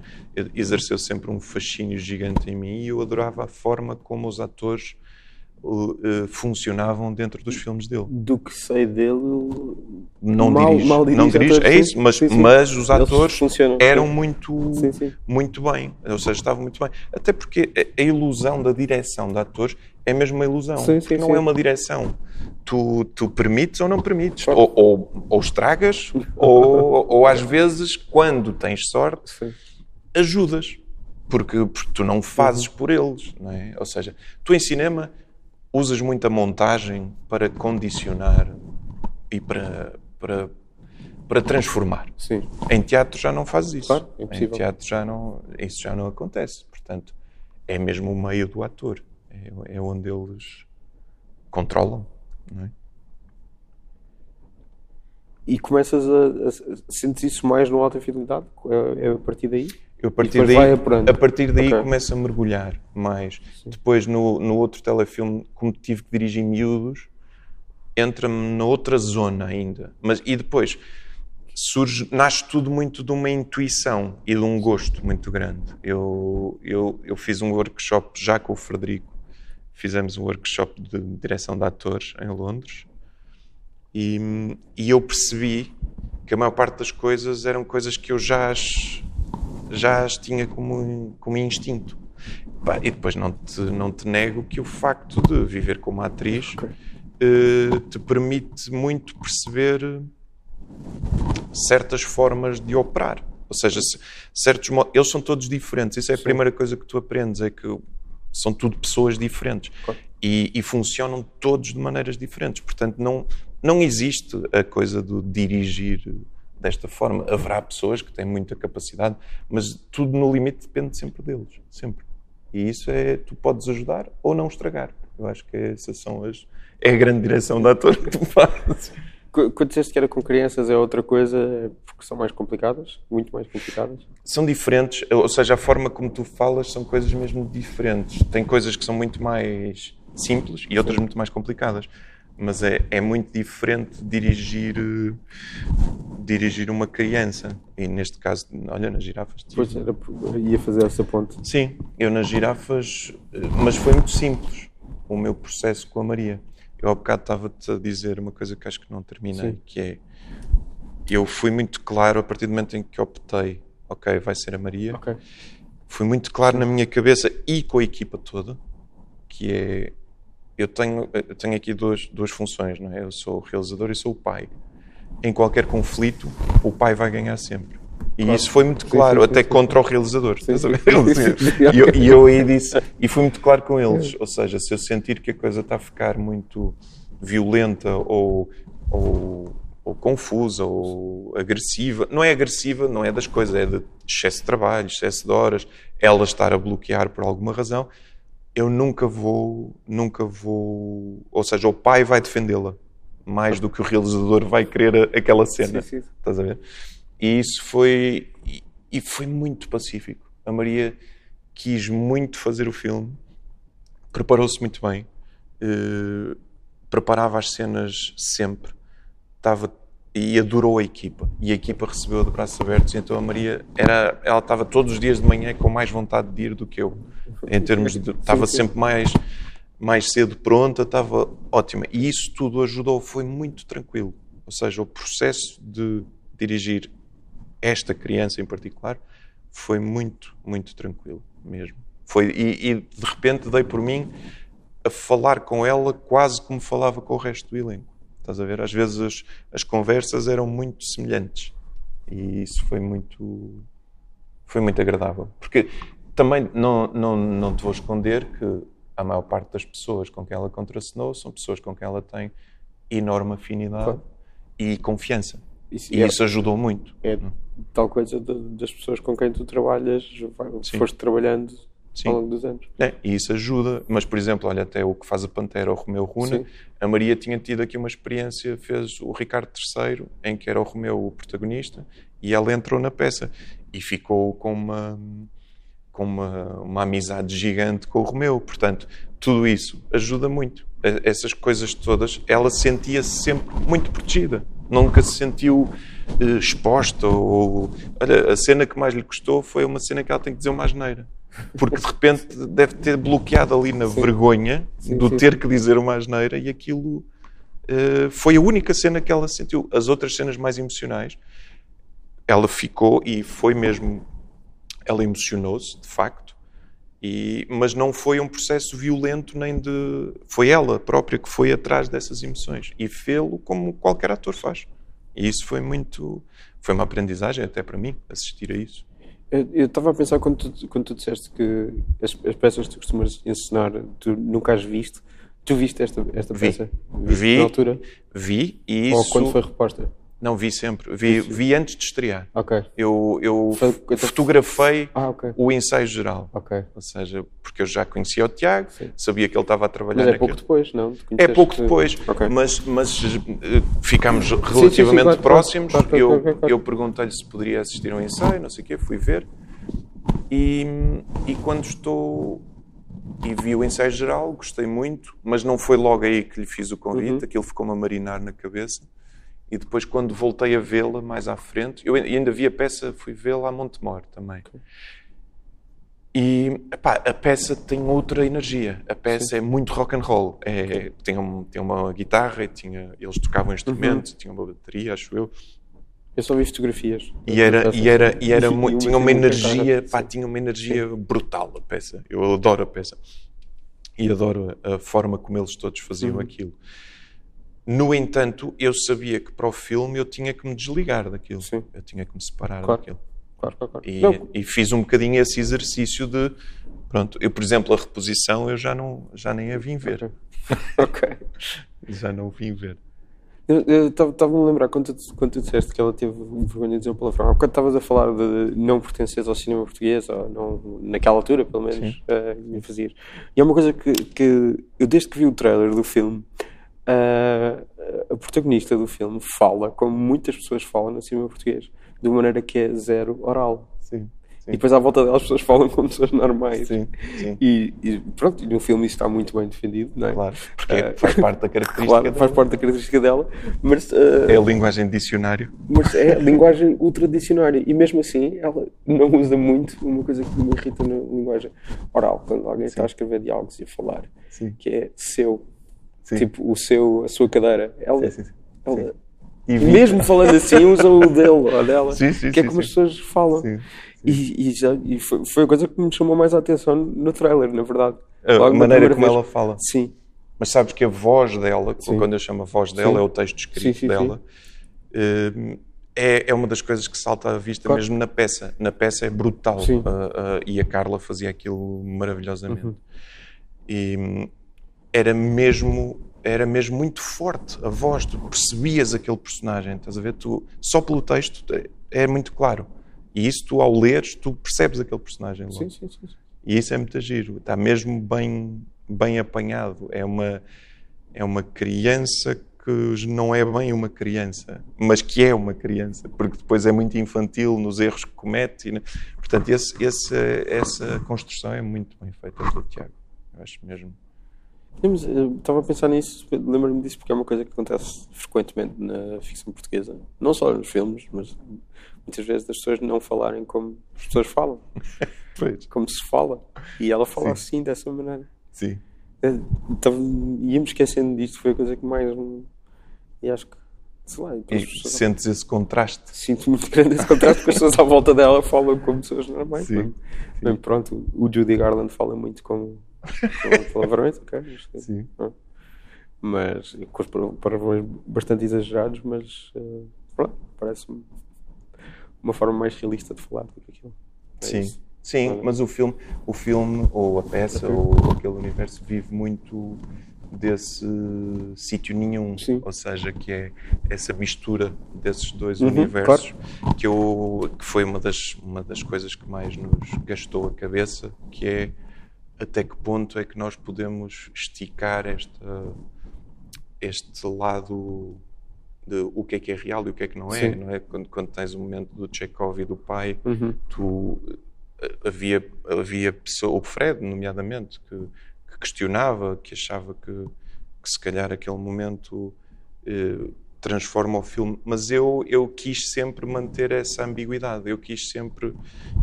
exerceu sempre um fascínio gigante em mim e eu adorava a forma como os atores funcionavam dentro dos filmes dele. Do que sei dele, não mal, dirige, mal dirige não dirige, é isso, mas, sim, sim. mas os atores eram muito, sim, muito bem, ou seja, estavam muito bem. Até porque a, a ilusão da direção de atores é mesmo uma ilusão, não é uma direção. Tu, tu permites ou não permites, ou, ou, ou estragas, ou, ou às vezes, quando tens sorte, ajudas porque, porque, tu não fazes uhum. por eles, não é? Ou seja, tu em cinema usas muita montagem para condicionar e para, para, para transformar. Sim. Em teatro já não fazes isso. Claro, é em teatro já não, isso já não acontece. Portanto, é mesmo o meio do ator. É, é onde eles controlam. É? E começas a, a, sentes isso mais no alta fidelidade? É, é a partir daí? Eu a partir daí, a partir daí okay. começo a mergulhar mais. Sim. Depois, no, no outro telefilme, como tive que dirigir miúdos, entra-me na outra zona ainda. Mas, e depois, surge, nasce tudo muito de uma intuição e de um gosto muito grande. Eu, eu, eu fiz um workshop já com o Frederico, fizemos um workshop de direção de atores em Londres, e, e eu percebi que a maior parte das coisas eram coisas que eu já as já as tinha como, como instinto. E depois não te, não te nego que o facto de viver como atriz okay. uh, te permite muito perceber certas formas de operar. Ou seja, se, certos eles são todos diferentes. Isso é a Sim. primeira coisa que tu aprendes, é que são tudo pessoas diferentes claro. e, e, funcionam todos de maneiras diferentes. Portanto, não, não existe a coisa do dirigir desta forma. Haverá pessoas que têm muita capacidade, mas tudo no limite depende sempre deles, sempre. E isso é, tu podes ajudar ou não estragar. Eu acho que essas são as, é a grande direção da ator que tu fazes. Quando disseste que era com crianças é outra coisa, é porque são mais complicadas? Muito mais complicadas? São diferentes, ou seja, a forma como tu falas são coisas mesmo diferentes. Tem coisas que são muito mais simples e outras muito mais complicadas. Mas é, é muito diferente dirigir dirigir uma criança. E neste caso, olha, nas girafas. Pois era, ia fazer essa ponte. Sim, eu nas girafas, mas foi muito simples o meu processo com a Maria eu há bocado estava-te a dizer uma coisa que acho que não terminei, Sim. que é eu fui muito claro a partir do momento em que optei, ok, vai ser a Maria. Okay. Fui muito claro na minha cabeça e com a equipa toda, que é eu tenho, eu tenho aqui duas, duas funções, não é? Eu sou o realizador e sou o pai. Em qualquer conflito, o pai vai ganhar sempre. E claro. isso foi muito claro, sim, sim, até sim, contra o realizador. E eu, e eu aí disse, e fui muito claro com eles. Ou seja, se eu sentir que a coisa está a ficar muito violenta ou, ou, ou confusa ou agressiva, não é agressiva, não é das coisas, é de excesso de trabalho, excesso de horas, ela estar a bloquear por alguma razão, eu nunca vou, nunca vou, ou seja, o pai vai defendê-la mais do que o realizador vai querer aquela cena. Sim, sim. Estás a ver? E isso foi. E foi muito pacífico. A Maria quis muito fazer o filme, preparou-se muito bem, uh, preparava as cenas sempre, estava e adorou a equipa. E a equipa recebeu de braços abertos. Então a Maria era, ela estava todos os dias de manhã com mais vontade de ir do que eu. Em termos de, estava sempre mais mais cedo pronta, estava ótima. E isso tudo ajudou, foi muito tranquilo. Ou seja, o processo de dirigir esta criança em particular, foi muito, muito tranquilo mesmo. Foi, e, e, de repente dei por mim a falar com ela quase como falava com o resto do elenco. Estás a ver? Às vezes as, as conversas eram muito semelhantes. E isso foi muito, foi muito agradável. Porque também não, não, não te vou esconder que a maior parte das pessoas com quem ela contracenou são pessoas com quem ela tem enorme afinidade claro. e confiança. Isso, e é, isso ajudou muito. É tal coisa de, das pessoas com quem tu trabalhas, Sim. foste trabalhando Sim. ao longo dos anos. É, e isso ajuda. Mas, por exemplo, olha até o que faz a Pantera, o Romeu Runa, Sim. A Maria tinha tido aqui uma experiência, fez o Ricardo III, em que era o Romeu o protagonista, e ela entrou na peça e ficou com uma com uma, uma amizade gigante com o Romeu. Portanto, tudo isso ajuda muito. Essas coisas todas, ela sentia-se sempre muito protegida nunca se sentiu uh, exposta. Ou, olha, a cena que mais lhe custou foi uma cena que ela tem que dizer uma asneira. Porque de repente deve ter bloqueado ali na sim. vergonha sim, do sim, ter que dizer uma asneira e aquilo uh, foi a única cena que ela sentiu. As outras cenas mais emocionais, ela ficou e foi mesmo. Ela emocionou-se, de facto, e, mas não foi um processo violento nem de. Foi ela própria que foi atrás dessas emoções e fê-lo como qualquer ator faz. E isso foi muito. Foi uma aprendizagem até para mim, assistir a isso. Eu estava a pensar quando tu, quando tu disseste que as, as, peças que tu costumas ensinar, tu nunca as viste. Tu viste esta, esta peça? Vi, vi na altura? Vi e isso... Ou quando foi reposta? Não, vi sempre. Vi, vi antes de estrear. Ok. Eu, eu fotografei ah, okay. o ensaio geral. Ok. Ou seja, porque eu já conhecia o Tiago, Sim. sabia que ele estava a trabalhar Mas é pouco depois, não? É pouco depois, okay. mas, mas uh, ficámos relativamente sim, sim, próximos. Claro, claro, eu, eu perguntei-lhe se poderia assistir ao ensaio, não sei o quê, fui ver. E, e quando estou e vi o ensaio geral, gostei muito, mas não foi logo aí que lhe fiz o convite, uhum. aquilo ficou-me a marinar na cabeça. E depois, quando voltei a vê-la mais à frente, eu ainda vi a peça, fui vê-la a Montemor também. E epá, a peça tem outra energia. A peça Sim. é muito rock and roll. É, tem, um, tem uma guitarra, tinha, eles tocavam instrumentos, uhum. tinha uma bateria, acho eu. Eu só vi fotografias. E era, e era, e era muito, tinha uma energia, pá, tinha uma energia brutal a peça. Eu adoro a peça. E adoro a forma como eles todos faziam uhum. aquilo. No entanto, eu sabia que para o filme eu tinha que me desligar daquilo. Sim. Eu tinha que me separar claro. daquilo. claro, claro, claro. E, e, fiz um bocadinho esse exercício de. Pronto, eu, por exemplo, a reposição eu já, não, já nem a vim ver. ok. já não o vim ver. Estava-me a lembrar quando tu, quando tu disseste que ela teve vergonha de dizer um palavrão. Quando estavas a falar de não pertenceres ao cinema português, ou não, naquela altura, pelo menos, uh, me fazias. E é uma coisa que, que eu, desde que vi o trailer do filme, uh, a protagonista do filme fala como muitas pessoas falam no cinema português, de uma maneira que é zero oral. Sim. E depois à volta delas as pessoas falam como pessoas normais. Sim, sim. E, e pronto, no filme isso está muito bem defendido, não é? Claro, porque uh, faz parte da característica claro, dela. faz parte da característica dela. Mas, uh, é a linguagem dicionário. Mas é a linguagem ultradicionária. E mesmo assim, ela não usa muito uma coisa que me irrita na linguagem oral, quando alguém sim. está a escrever diálogos e a falar, sim. que é seu. Sim. Tipo, o seu, a sua cadeira. Ela, sim, sim, ela mesmo falando assim, usa o dele ou dela, sim, sim, que é como as pessoas falam. E, e, já, e foi, foi, a coisa que me chamou mais a atenção no trailer, na verdade. A maneira como vez. ela fala. Sim. Mas sabes que a voz dela, quando eu chamo a voz dela, é o texto escrito dela, eh, é, é uma das coisas que salta à vista claro. mesmo na peça. Na peça é brutal. Uh, uh, e a Carla fazia aquilo maravilhosamente. Uhum. E era mesmo era mesmo muito forte a voz, tu percebias aquele personagem, estás a ver? Tu, só pelo texto é muito claro. E isso tu, ao leres, tu percebes aquele personagem logo. Sim, sim, sim. E isso é muito giro. Está mesmo bem, bem apanhado. É uma, é uma criança que não é bem uma criança, mas que é uma criança, porque depois é muito infantil nos erros que comete. Né? Portanto, esse, esse, essa construção é muito bem feita do Tiago. Eu acho mesmo. Estava a pensar nisso, lembro-me disso porque é uma coisa que acontece frequentemente na ficção portuguesa. Não só nos filmes, mas muitas vezes as pessoas não falarem como as pessoas falam. como se fala. E ela fala Sim. assim, dessa maneira. Sim. Então, ia-me esquecendo disto, foi a coisa que mais. E acho que. Sei lá, e pessoas... sentes esse contraste? Sinto muito grande esse contraste, porque as pessoas à volta dela falam como pessoas normais. Sim. Bem, pronto, o Judy Garland fala muito como palavrões, ok? Sim. Ah. Mas com os palavrões bastante exagerados, mas uh, parece-me uma forma mais realista de falar do que aquilo. É Sim. Isso. Sim, mas o filme, o filme ou a peça ou aquele universo vive muito desse sítio nenhum, Sim. ou seja, que é essa mistura desses dois uhum, universos, claro. que, eu, que foi uma das, uma das coisas que mais nos gastou a cabeça, que é até que ponto é que nós podemos esticar esta, este lado de o que é que é real e o que é que não é, Sim. não é? Quando, quando tens o momento do Chekhov e do pai, uhum. tu eh, havia havia pessoa, o Fred nomeadamente que, que questionava, que achava que, que, se calhar aquele momento eh, transforma o filme, mas eu eu quis sempre manter essa ambiguidade, eu quis sempre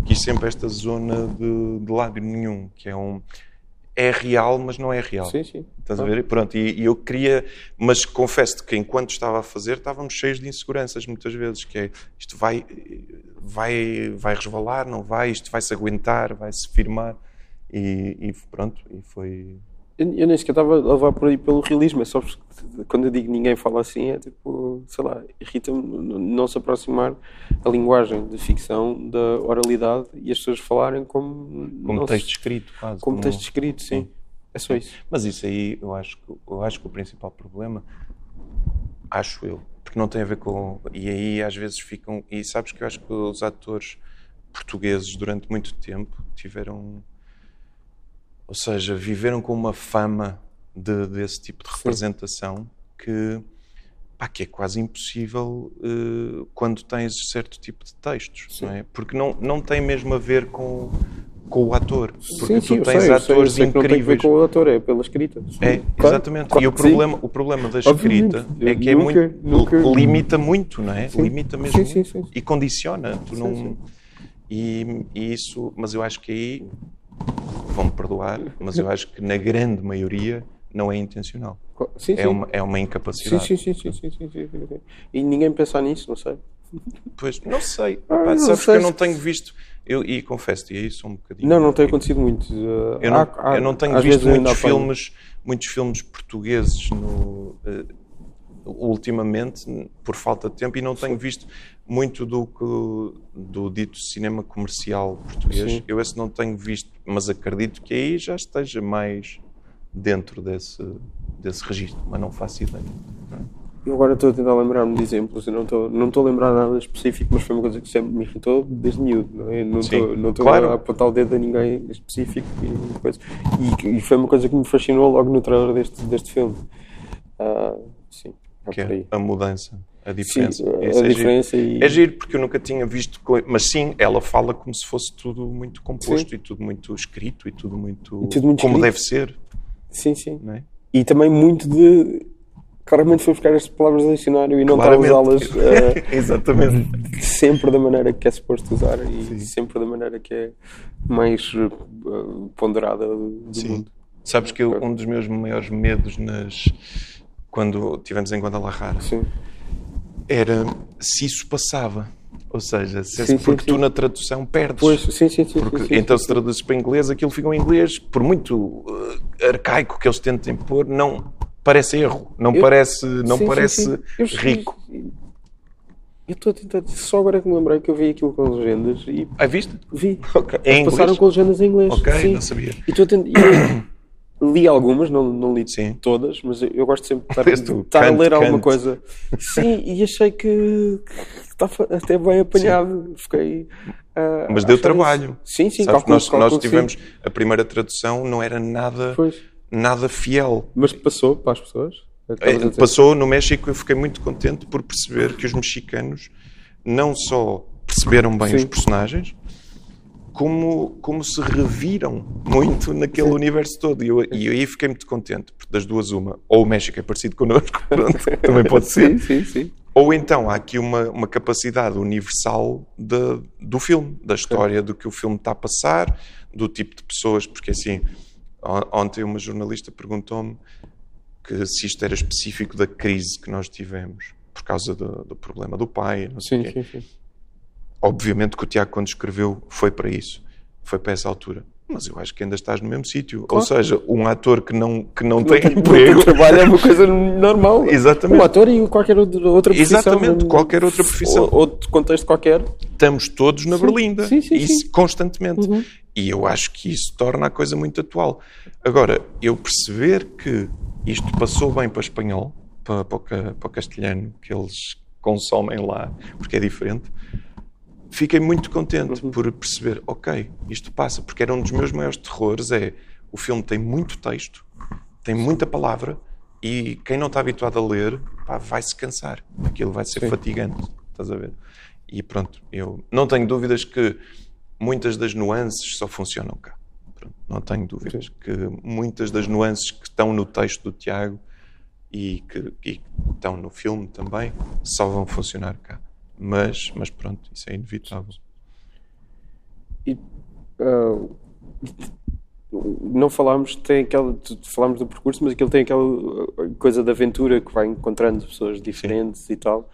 quis sempre esta zona de, de lado nenhum, que é um é real, mas não é real. Sim, sim. Estás a ver? Pronto, e, e, eu queria, mas confesso que enquanto estava a fazer, estávamos cheios de inseguranças muitas vezes, que é, isto vai, vai, vai resvalar, não vai, isto vai se aguentar, vai se firmar, e, e pronto, e foi, eu, eu nem sequer estava a levar por aí pelo realismo, é só porque quando eu digo ninguém fala assim, é tipo, sei lá, irrita-me não se aproximar a linguagem de ficção da oralidade e as pessoas falarem como. Como texto se, escrito, quase. Como, como texto escrito, sim. sim. É só isso. Mas isso aí, eu acho, que, eu acho que o principal problema, acho eu, porque não tem a ver com. E aí às vezes ficam. E sabes que eu acho que os atores portugueses durante muito tempo tiveram ou seja, viveram com uma fama de, desse tipo de representação que, pá, que é quase impossível uh, quando tens certo tipo de textos, não é? Porque não, não tem mesmo a ver com, com o ator. Porque sim, sim, tu tens sei, atores sei, sei incríveis. Não tem a ver com o ator, é pela escrita. É, claro, exatamente. Claro e o problema, o problema da escrita Obviamente. é que é nunca, muito. Nunca... Limita muito, não é? Limita mesmo. E condiciona. Tu não. E, e isso, mas eu acho que aí vão-me perdoar, mas eu acho que na grande maioria não é intencional. Sim, é, sim. Uma, é uma incapacidade. Sim, sim, sim, sim, sim, sim, sim. E ninguém pensa nisso, não sei. Pois, não sei. Ah, Pá, não sabes sei que eu não tenho visto. Eu, e confesso-te, e aí sou um bocadinho. Não, não tem acontecido muito. Eu não, há- há- eu não tenho visto muitos filmes, muitos filmes portugueses no. Ultimamente, por falta de tempo, e não tenho visto muito do, que, do dito cinema comercial português. Sim. Eu esse não tenho visto, mas acredito que aí já esteja mais dentro desse, desse registro, mas não faço ideia. Eu agora estou a tentar lembrar-me de exemplos, eu não estou, não estou a lembrar nada específico, mas foi uma coisa que sempre me irritou desde miúdo, não é? Não estou, não estou claro. a apontar o dedo a ninguém específico e, coisa. e, e foi uma coisa que me fascinou logo no trailer deste, deste filme. Ah, sim, Que é a mudança, a Sim, diferença. a Esse é giro. diferença e... É giro porque eu nunca tinha visto, mas sim, ela fala como se fosse tudo muito composto Sim. e tudo muito escrito e tudo muito, E tudo muito como escrito. deve ser, Sim, sim. é? E também muito de... Claramente foi buscar estas palavras do dicionário e não estar a Claramente. usá-las ah, Exatamente. sempre da maneira que é suposto usar e sempre da maneira que é mais ah, ponderada do Sim. mundo. Sabes que eu- um dos meus maiores medos nas quando estivemos em Guadalajara Sim. era se isso passava. Ou seja, se Sim, sim, porque tu sim. na tradução perdes. Pois, sim, sim, sim. Porque, então, se traduzes para inglês, aquilo fica em inglês, por muito eh, arcaico que eles tentem pôr, não parece erro, não Eu- parece, não parece rico. Eu estou a tentar. Só agora que me lembrei que eu vi aquilo com legendas e Ah, viste? vi. Ok. Em Eles passaram inglês? com legendas em inglês. Ok, sim. não sabia. E estou a tentar. Li algumas, não, não li Sim. todas, mas eu, gosto sempre de estar, de estar a Kant, ler alguma coisa. Sim, e achei que que estava até bem apanhado. Fiquei. ah, Mas deu a trabalho. isso. Sim, sim, Sabes, calculo, nós, calculo nós que sim. tivemos a primeira tradução, não era nada, Pois. nada fiel. Mas passou para as pessoas? A Eh. Passou no México, eu fiquei muito contente por perceber que os mexicanos não só perceberam bem Sim. os personagens, como, como se reviram muito naquele universo todo. E eu, e aí fiquei muito contente, porque das duas, uma, ou o México é parecido connosco, pronto, também pode ser, Sim, sim, sim. ou então há aqui uma, uma capacidade universal de- do filme, da história, do que o filme está a passar, do tipo de pessoas, porque assim, on- ontem uma jornalista perguntou-me que se isto era específico da crise que nós tivemos, por causa do, do problema do pai, não sei Sim, quê. sim, sim. Obviamente que o Tiago, quando escreveu, foi para isso, foi para essa altura. Mas eu acho que ainda estás no mesmo sítio. Ou Claro. seja, um ator que não, que não, tem emprego. trabalho é uma coisa normal. Exatamente. Um ator e qualquer outra profissão. Exatamente, qualquer outra profissão. ou- Outro contexto qualquer. estamos todos na Sim, berlinda. sim, sim, isso sim. constantemente. Uhum. E eu acho que isso torna a coisa muito atual. Agora, eu perceber que isto passou bem para espanhol, para, para, o, para o castelhano, que eles consomem lá, porque é diferente, fiquei muito contente Uhum. por perceber, ok, isto passa, porque era um dos meus maiores terrores, é o filme tem muito texto, tem muita palavra, e quem não está habituado a ler, pá, vai se cansar. Aquilo vai ser Sim. fatigante, estás a ver? E pronto, eu não tenho dúvidas que muitas das nuances só funcionam cá. Pronto, não tenho dúvidas que muitas das nuances que estão no texto do Tiago e que, e que estão no filme também só vão funcionar cá. Mas, mas pronto, isso é inevitável. E, ah, não falámos, tem aquela, falámos do percurso, mas aquilo tem aquela ah, coisa de aventura que vai encontrando pessoas diferentes e tal.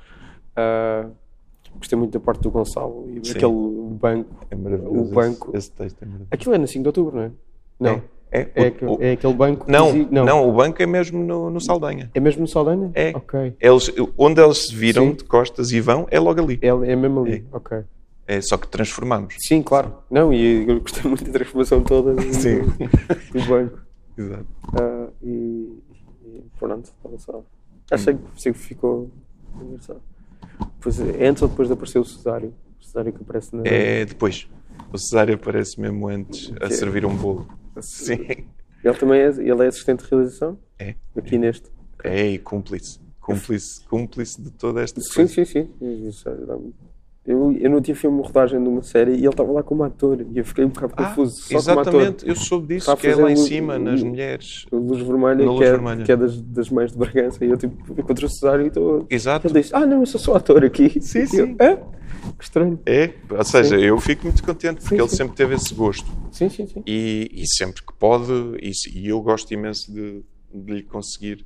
Ah, gostei muito da parte do Gonçalo e Sim. daquele banco. É maravilhoso O banco. Esse, texto é maravilhoso. Aquilo é na 5 de outubro, não é? Não. É, É, aquele, o- é aquele banco. não, dizia- não, o banco é mesmo no, no Saldanha. É mesmo no Saldanha? É. Ok. Eles, onde eles se viram Sim. de costas e vão, é logo ali. É, é mesmo ali. Ok. É só que transformamos. Sim, claro. Não, e eu gostei muito da transformação toda do, Sim. do banco. Exato. Ah, e, e pronto, estava só. Achei que ficou engraçado. Pois é, antes ou depois de aparecer o Cesário? O Cesário que aparece na. É depois. O Cesário aparece mesmo antes a servir um bolo. Sim. Ele também é, ele é assistente de realização? É. Aqui neste. É e cúmplice. Cúmplice, cúmplice de toda esta Sim, coisa. sim, sim. Isso ajuda-me. Eu, eu não tinha filme rodagem de uma série e ele estava lá como ator e eu fiquei um bocado Ah, confuso. Só exatamente. Eu soube disso, que é lá em cima, nas mulheres. Luz Vermelha, Na que, Luz é, Vermelha. que é das, das mães de Bragança, e eu tipo, encontrei o Cesário e estou. Exato. Ele disse: Ah, não, eu sou só ator aqui. Sim, E eu, sim. "Hã? Que estranho. É, ou seja, Sim. eu fico muito contente porque Sim, ele sim. sempre teve esse gosto. Sim, sim, sim. E, e sempre que pode, e, e eu gosto imenso de, de lhe conseguir,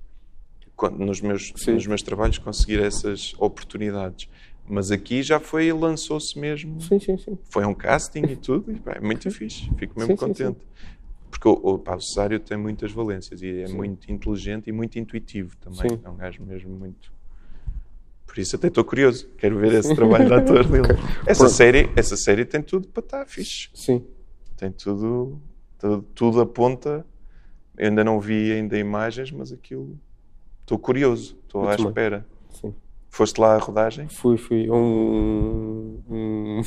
nos meus, nos meus trabalhos, conseguir essas oportunidades. Mas aqui já foi, lançou-se mesmo, Sim, sim, sim. foi um casting e tudo, e pá, é muito fixe, fico mesmo contente. Porque o, o, pá, o Cesário tem muitas valências e é muito inteligente e muito intuitivo também. É um gajo mesmo muito. Por isso até estou curioso. Quero ver esse trabalho de ator dele. Essa Pronto. série, essa série tem tudo para estar fixe. Sim. Tem tudo, tudo, tudo aponta. Eu ainda não vi ainda imagens, mas aquilo. Estou curioso. Estou à bem. espera. Sim. Foste lá à rodagem? Fui, fui. Um, um...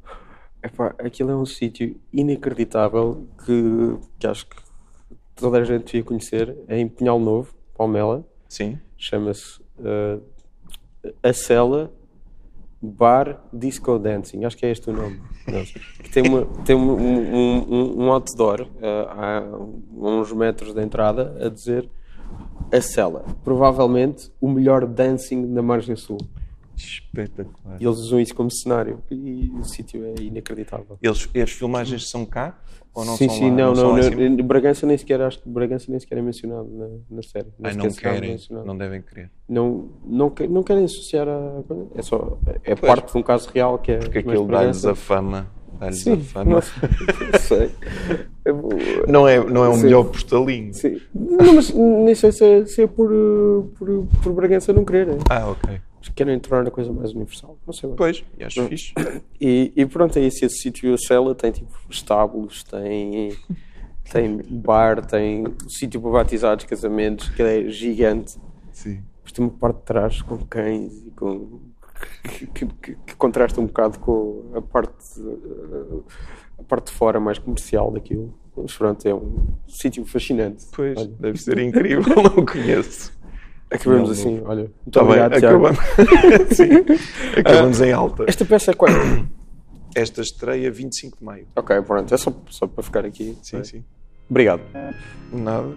Epá, aquilo é um sítio inacreditável que, que acho que toda a gente devia conhecer. É em Pinhal Novo, Palmela. Sim. Chama-se uh, A Cela Bar Disco Dancing. Acho que é este o nome. Que tem uma, tem um, um, um- outdoor uh, a uns metros da entrada a dizer A Cela. Provavelmente o melhor dancing na Margem Sul. Espetacular. E eles usam isso como cenário. E o sítio é inacreditável. Eles, as filmagens são cá? Ou não sim, são sim, lá? não, não. não? Bragança nem sequer, acho que Bragança nem sequer é mencionado na, na série. Ai, não querem, não devem querer. não, não, não querem associar a. É só é Pois. parte de um caso real que é Porque aquilo dá-lhes a fama. Dá-lhes a fama. não sei É Não é, não é Sim. melhor postalinho. sim. não, mas nem sei se é, se é por, uh, por, por Bragança não quererem Ah, ok. Mas querem tornar a coisa mais universal não sei bem. Pois, e acho fixe. E, e pronto, é isso. Esse sítio, a cela, tem tipo estábulos, tem, tem bar, tem sítio para batizados, casamentos, que é gigante. Sim. Mas tem uma parte de trás com cães e com. que, que- que- que contrasta um bocado com a parte, a parte de fora mais comercial daquilo. Mas pronto, é um sítio fascinante. Pois, Olha, deve ser incrível, não conheço. Acabamos Não, assim, olha. Muito bem, obrigado, Tiago. acabamos. Acabamos em alta. Esta peça é quando? Esta estreia 25 de maio. ok, pronto, é só, só para ficar aqui. Sim, sim. Obrigado. Nada.